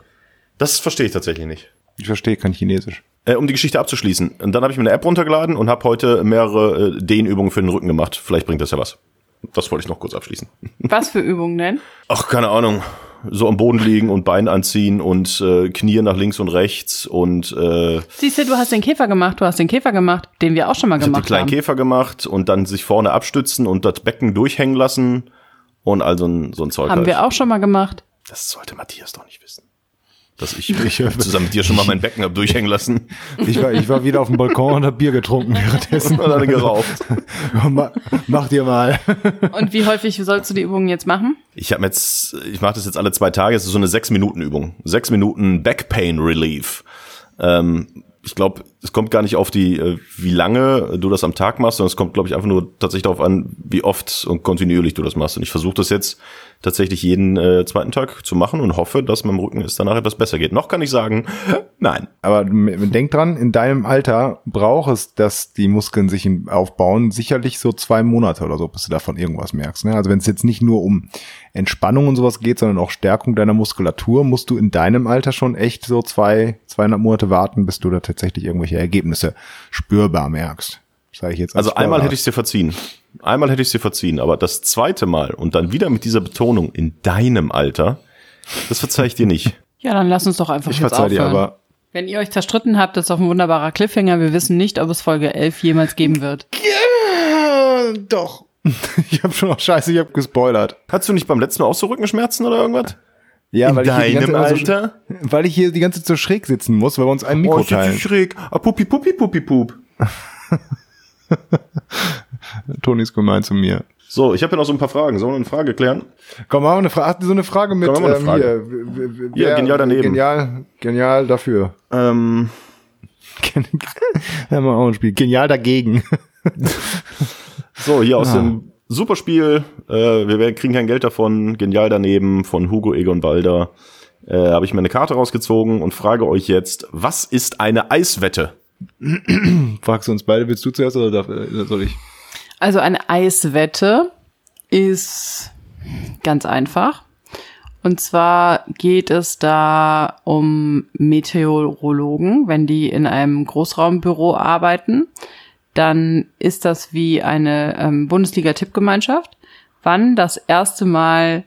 Das verstehe ich tatsächlich nicht. Ich verstehe kein Chinesisch. Äh, um die Geschichte abzuschließen. Und dann habe ich mir eine App runtergeladen und habe heute mehrere äh, Dehnübungen für den Rücken gemacht. Vielleicht bringt das ja was. Das wollte ich noch kurz abschließen. Was für Übungen denn? Ach, keine Ahnung. So am Boden liegen und Bein anziehen und äh, Knie nach links und rechts und äh, Siehst du, du hast den Käfer gemacht, du hast den Käfer gemacht, den wir auch schon mal ich hab die gemacht kleinen haben. Käfer gemacht und dann sich vorne abstützen und das Becken durchhängen lassen und all so ein, so ein Zeug. Haben halt. wir auch schon mal gemacht. Das sollte Matthias doch nicht wissen. Dass ich, ich zusammen mit dir schon mal mein Becken hab durchhängen lassen Ich war, ich war wieder auf dem Balkon und hab Bier getrunken währenddessen. und dann geraucht. Ma- Mach dir mal. Und wie häufig sollst du die Übungen jetzt machen? Ich habe jetzt, ich mache das jetzt alle zwei Tage. Es ist so eine sechs Minuten Übung, sechs Minuten Back Pain Relief. Ähm, ich glaube, es kommt gar nicht auf die, äh, wie lange du das am Tag machst, sondern es kommt, glaube ich, einfach nur tatsächlich darauf an, wie oft und kontinuierlich du das machst. Und ich versuche das jetzt tatsächlich jeden äh, zweiten Tag zu machen und hoffe, dass meinem Rücken es danach etwas besser geht. Noch kann ich sagen, nein. Aber denk dran, in deinem Alter braucht es, dass die Muskeln sich aufbauen, sicherlich so zwei Monate oder so, bis du davon irgendwas merkst. Ne? Also wenn es jetzt nicht nur um Entspannung und sowas geht, sondern auch Stärkung deiner Muskulatur, musst du in deinem Alter schon echt so zwei, zweieinhalb Monate warten, bis du da tatsächlich irgendwelche Ergebnisse spürbar merkst. Sag ich jetzt als Also einmal Sportarzt. hätte ich dir verziehen. Einmal hätte ich dir verziehen, aber das zweite Mal und dann wieder mit dieser Betonung in deinem Alter, das verzeih ich dir nicht. Ja, dann lass uns doch einfach Ich jetzt verzeih dir aufhören. aber. Wenn ihr euch zerstritten habt, das ist doch ein wunderbarer Cliffhanger. Wir wissen nicht, ob es Folge 11 jemals geben wird. Ja, doch. Ich habe schon auch scheiße, ich habe gespoilert. Hattest du nicht beim letzten Mal auch so Rückenschmerzen oder irgendwas? Ja, In weil ich hier die ganze deinem Zeit so- Alter? weil ich hier die ganze Zeit so schräg sitzen muss, weil wir uns ein Mikro Oh, teilen. schräg. Ah, puppi, puppi, puppi, pup. Toni ist gemein zu mir. So, ich habe ja noch so ein paar Fragen. Sollen wir eine Frage klären? Komm, machen wir eine Frage. So eine Frage mit Komm, eine ähm, Frage. hier. wer- genial daneben. Genial, genial dafür. Ähm, Haben wir auch ein Spiel. Genial dagegen. so, hier aus Ah. dem Superspiel. Äh, wir werden- kriegen kein Geld davon. Genial daneben von Hugo Egon Balder. Äh, habe ich mir eine Karte rausgezogen und frage euch jetzt, was ist eine Eiswette? Fragst du uns beide, willst du zuerst oder darf, äh, soll ich? Also eine Eiswette ist ganz einfach. Und zwar geht es da um Meteorologen, wenn die in einem Großraumbüro arbeiten, dann ist das wie eine ähm, Bundesliga-Tippgemeinschaft, wann das erste Mal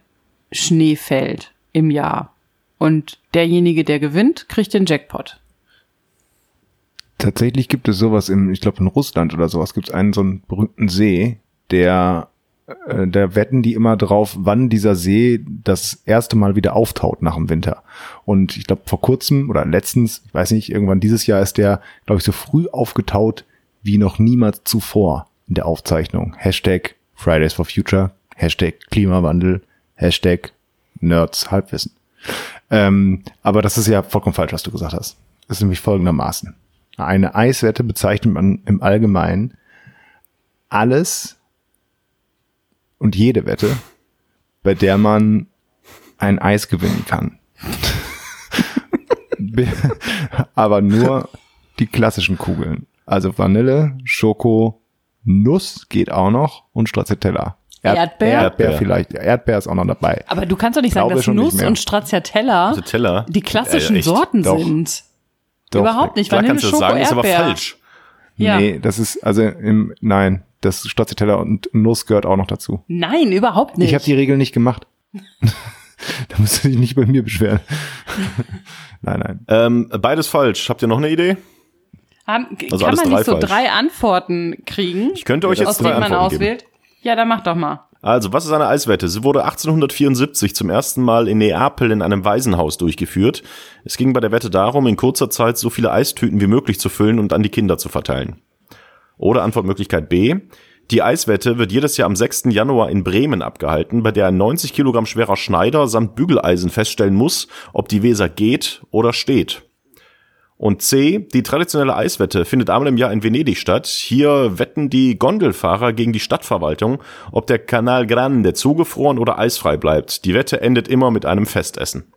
Schnee fällt im Jahr. Und derjenige, der gewinnt, kriegt den Jackpot. Tatsächlich gibt es sowas im, ich glaube in Russland oder sowas, gibt es einen so einen berühmten See, der, äh, da wetten die immer drauf, wann dieser See das erste Mal wieder auftaut nach dem Winter. Und ich glaube vor kurzem oder letztens, ich weiß nicht, irgendwann dieses Jahr ist der, glaube ich, so früh aufgetaut wie noch niemals zuvor in der Aufzeichnung. Hashtag Fridays for Future, Hashtag Klimawandel, Hashtag Nerds Halbwissen. Ähm, aber das ist ja vollkommen falsch, was du gesagt hast. Das ist nämlich folgendermaßen. Eine Eiswette bezeichnet man im Allgemeinen alles und jede Wette, bei der man ein Eis gewinnen kann. Be- Aber nur die klassischen Kugeln. Also Vanille, Schoko, Nuss geht auch noch und Stracciatella. Erdbeer? Erdbeer vielleicht. Erdbeer ist auch noch dabei. Aber du kannst doch nicht sagen, Glaube dass schon nicht Nuss und Stracciatella Also die klassischen Äh? Sorten Doch. sind. Doch. Überhaupt nicht. Vanille, kannst du das Schoko, sagen, ist aber Erdbeer. falsch. Ja. Nee, das ist, also im, nein, das Stracciatella und Nuss gehört auch noch dazu. Nein, überhaupt nicht. Ich habe die Regel nicht gemacht. da musst du dich nicht bei mir beschweren. nein, nein. Ähm, beides falsch. Habt ihr noch eine Idee? Haben, Also kann man nicht so falsch. drei Antworten kriegen, Ich könnte euch aus jetzt drei denen man Antworten geben. auswählt? Ja, dann mach doch mal. Also, was ist eine Eiswette? Sie wurde 1874 zum ersten Mal in Neapel in einem Waisenhaus durchgeführt. Es ging bei der Wette darum, in kurzer Zeit so viele Eistüten wie möglich zu füllen und an die Kinder zu verteilen. Oder Antwortmöglichkeit B. Die Eiswette wird jedes Jahr am 6. Januar in Bremen abgehalten, bei der ein 90 Kilogramm schwerer Schneider samt Bügeleisen feststellen muss, ob die Weser geht oder steht. Und C, die traditionelle Eiswette findet einmal im Jahr in Venedig statt. Hier wetten die Gondelfahrer gegen die Stadtverwaltung, ob der Canal Grande zugefroren oder eisfrei bleibt. Die Wette endet immer mit einem Festessen.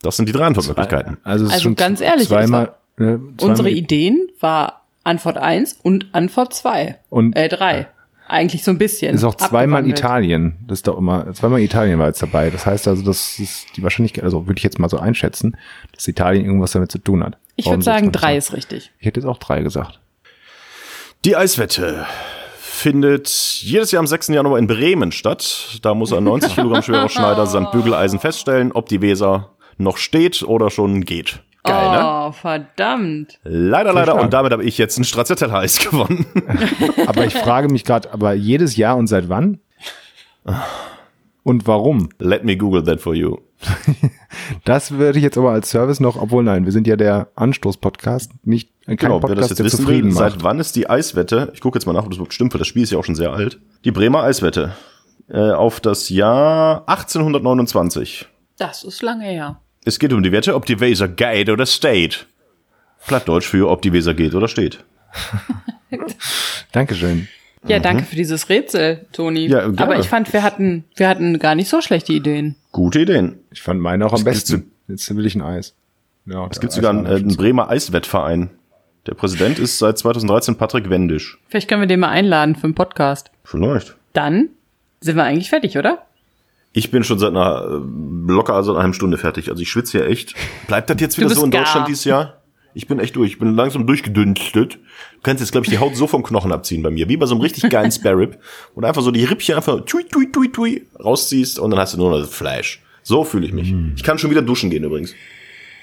Das sind die drei Antwortmöglichkeiten. Also, es ist Also schon ganz ehrlich, zweimal, ne, zweimal Unsere Ideen war Antwort 1 und Antwort 2. Und- äh, 3. Eigentlich so ein bisschen. ist auch zweimal. Italien. Das ist doch immer, zweimal Italien war jetzt dabei. Das heißt also, das ist die Wahrscheinlichkeit, also würde ich jetzt mal so einschätzen, dass Italien irgendwas damit zu tun hat. Ich würde sagen, 3 ist richtig. Ich hätte jetzt auch drei gesagt. Die Eiswette findet jedes Jahr am 6. Januar in Bremen statt. Da muss ein 90 Kilogramm schwerer Schneider samt Bügeleisen feststellen, ob die Weser noch steht oder schon geht. Geil, ne? oh, verdammt. Leider, leider. Und damit habe ich jetzt ein Stracciatella-Eis gewonnen. Aber ich frage mich gerade, aber jedes Jahr und seit wann? Und warum? Let me Google that for you. Das würde ich jetzt aber als Service noch, obwohl nein, wir sind ja der Anstoß-Podcast, nicht kein Genau, wer das Podcast, jetzt der wissen zufrieden will, macht. seit wann ist die Eiswette? Ich gucke jetzt mal nach, ob das stimmt, weil das Spiel ist ja auch schon sehr alt. Die Bremer Eiswette äh, auf das Jahr 1829. Das ist lange her. Es geht um die Wette, ob die Weser geht oder steht. Plattdeutsch für ob die Weser geht oder steht. Dankeschön. Ja, danke für dieses Rätsel, Toni. Mhm. Ja, gerne. Aber ich fand, wir hatten, wir hatten gar nicht so schlechte Ideen. Gute Ideen. Ich fand meine auch am gibt's besten. Jetzt will ich ein Eis. Ja, Es gibt sogar einen, äh, einen Bremer Eiswettverein. Der Präsident ist seit 2013 Patrick Wendisch. Vielleicht können wir den mal einladen für einen Podcast. Vielleicht. Dann sind wir eigentlich fertig, oder? Ich bin schon seit einer äh, locker also einer halben Stunde fertig. Also ich schwitze hier echt. Bleibt das jetzt wieder so in gar. Deutschland dieses Jahr? Ich bin echt durch. Ich bin langsam durchgedünstet. Du kannst jetzt, glaube ich, die Haut so vom Knochen abziehen bei mir. Wie bei so einem richtig geilen Spare Rib. Und einfach so die Rippchen einfach tui, tui, tui, tui rausziehst und dann hast du nur noch das Fleisch. So fühle ich mich. Ich kann schon wieder duschen gehen übrigens.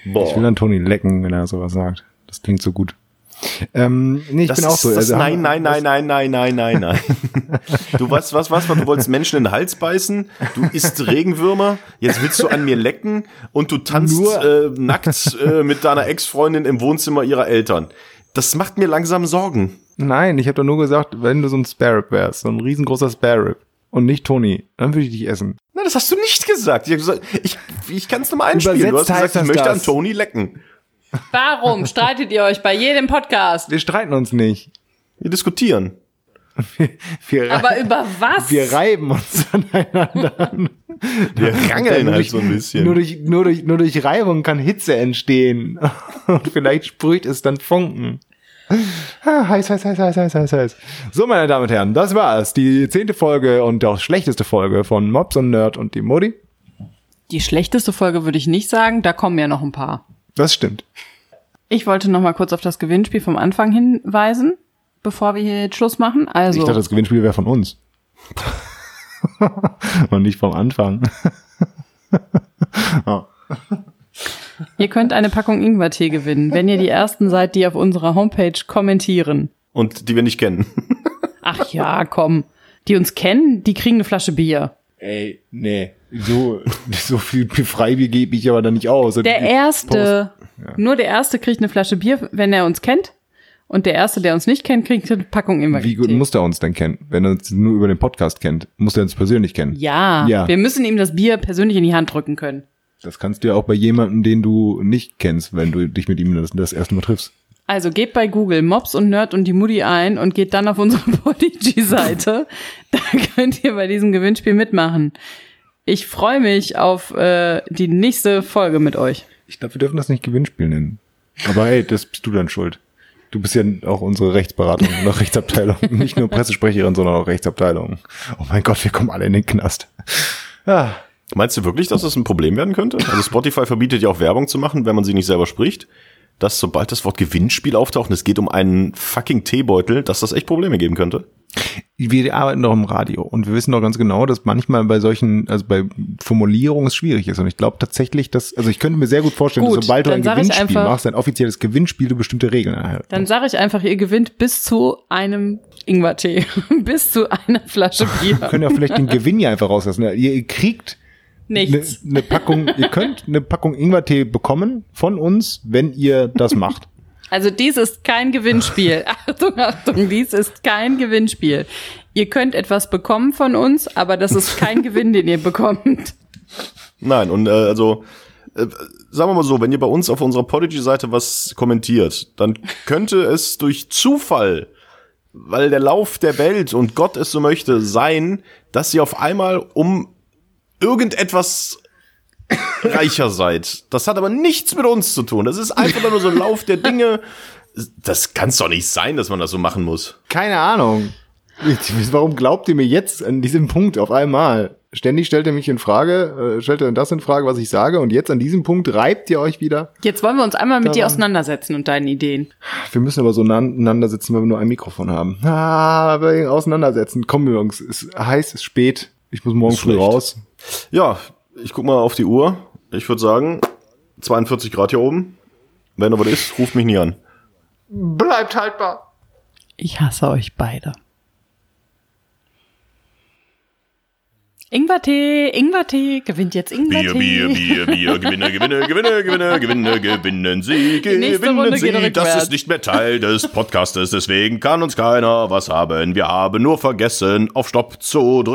Ich will Boah. an Toni lecken, wenn er sowas sagt. Das klingt so gut. Ähm, nee, ich Das bin auch ist, so. das, also nein, nein, nein, nein, nein, nein, nein, nein. Du was, was, was, was? Du wolltest Menschen in den Hals beißen, du isst Regenwürmer, jetzt willst du an mir lecken und du tanzt Nur- äh, nackt äh, mit deiner Ex-Freundin im Wohnzimmer ihrer Eltern. Das macht mir langsam Sorgen. Nein, ich habe doch nur gesagt, wenn du so ein Spare Rib wärst, so ein riesengroßer Spare Rib und nicht Toni, dann würde ich dich essen. Nein, das hast du nicht gesagt. Ich, ich, ich kann es nochmal einspielen. Du hast Übersetzt heißt gesagt, ich das möchte an das. Toni lecken. Warum streitet ihr euch bei jedem Podcast? Wir streiten uns nicht. Wir diskutieren. Wir, rei- Aber über was? wir reiben uns aneinander an. Wir rangeln Nur halt durch- so ein bisschen. Nur durch, nur, durch, nur durch Reibung kann Hitze entstehen. Und vielleicht sprüht es dann Funken. Ah, heiß, heiß, heiß, heiß, heiß, heiß, heiß. So, meine Damen und Herren, das war's. Die zehnte Folge und auch schlechteste Folge von Mobs und Nerd und die Modi. Die schlechteste Folge würde ich nicht sagen, da kommen ja noch ein paar. Das stimmt. Ich wollte noch mal kurz auf das Gewinnspiel vom Anfang hinweisen, bevor wir hier jetzt Schluss machen. Also, Ich dachte, das Gewinnspiel wäre von uns. und nicht vom Anfang. ihr könnt eine Packung Ingwertee gewinnen, wenn ihr die ersten seid, die auf unserer Homepage kommentieren. Und die wir nicht kennen. Ach ja, komm. Die uns kennen, die kriegen eine Flasche Bier. Ey, nee. So, so viel Freibier gebe ich aber da nicht aus. Der erste, nur der erste kriegt eine Flasche Bier, wenn er uns kennt. Und der erste, der uns nicht kennt, kriegt eine Packung Ingwertee. Wie gut muss er uns denn kennen? Wenn er uns nur über den Podcast kennt, muss er uns persönlich kennen. Ja, Ja. wir müssen ihm das Bier persönlich in die Hand drücken können. Das kannst du ja auch bei jemandem, den du nicht kennst, wenn du dich mit ihm das, das erste Mal triffst. Also geht bei Google Mobs und Nerd und die Mutti ein und geht dann auf unsere Podigy-Seite. da könnt ihr bei diesem Gewinnspiel mitmachen. Ich freue mich auf äh, die nächste Folge mit euch. Ich glaube, wir dürfen das nicht Gewinnspiel nennen. Aber hey, das bist du dann schuld. Du bist ja auch unsere Rechtsberatung oder Rechtsabteilung. Nicht nur Pressesprecherin, sondern auch Rechtsabteilung. Oh mein Gott, wir kommen alle in den Knast. Ja, Meinst du wirklich, dass das ein Problem werden könnte? Also Spotify verbietet ja auch Werbung zu machen, wenn man sie nicht selber spricht. Dass sobald das Wort Gewinnspiel auftaucht und es geht um einen fucking Teebeutel, dass das echt Probleme geben könnte. wir arbeiten doch im Radio und wir wissen doch ganz genau, dass manchmal bei solchen, also bei Formulierungen es schwierig ist. Und ich glaube tatsächlich, dass, also ich könnte mir sehr gut vorstellen, Gut, dass sobald du ein Gewinnspiel einfach- machst, ein offizielles Gewinnspiel, du bestimmte Regeln einhältst. Dann sage ich einfach, ihr gewinnt bis zu einem Ingwertee, bis zu einer Flasche Bier. Wir können ja vielleicht den Gewinn ja einfach rauslassen. Ihr, ihr eine ne Packung, ihr könnt eine Packung Ingwertee bekommen von uns, wenn ihr das macht. Also dies ist kein Gewinnspiel. Achtung, Achtung, dies ist kein Gewinnspiel. Ihr könnt etwas bekommen von uns, aber das ist kein Gewinn, den ihr bekommt. Nein, und äh, also äh, sagen wir mal so, wenn ihr bei uns auf unserer Podigy-Seite was kommentiert, dann könnte es durch Zufall, weil der Lauf der Welt und Gott es so möchte, sein, dass ihr auf einmal um irgendetwas reicher seid. Das hat aber nichts mit uns zu tun. Das ist einfach nur so ein Lauf der Dinge. Das kann doch nicht sein, dass man das so machen muss. Keine Ahnung. Warum glaubt ihr mir jetzt an diesem Punkt auf einmal? Ständig stellt ihr mich in Frage, äh, stellt ihr das in Frage, was ich sage, und jetzt an diesem Punkt reibt ihr euch wieder. Jetzt wollen wir uns einmal mit dir Daran- auseinandersetzen und deinen Ideen. Wir müssen aber so aneinander sitzen, weil wir nur ein Mikrofon haben. Ah, aber auseinandersetzen. Komm, Jungs, es ist heiß, es ist spät. Ich muss morgen Ist früh raus. Ja, ich guck mal auf die Uhr. Ich würde sagen, 42 Grad hier oben. Wenn noch was ist, ruft mich nie an. Bleibt haltbar. Ich hasse euch beide. Ingwertee, Ingwertee, gewinnt jetzt Ingwertee. Bier, Bier, Bier, Bier, Gewinne, Gewinne, Gewinne, Gewinne, Gewinne, gewinnen Sie, gewinnen Runde geht Sie. Das ist nicht mehr Teil des Podcastes, deswegen kann uns keiner was haben. Wir haben nur vergessen, auf Stopp zu drücken.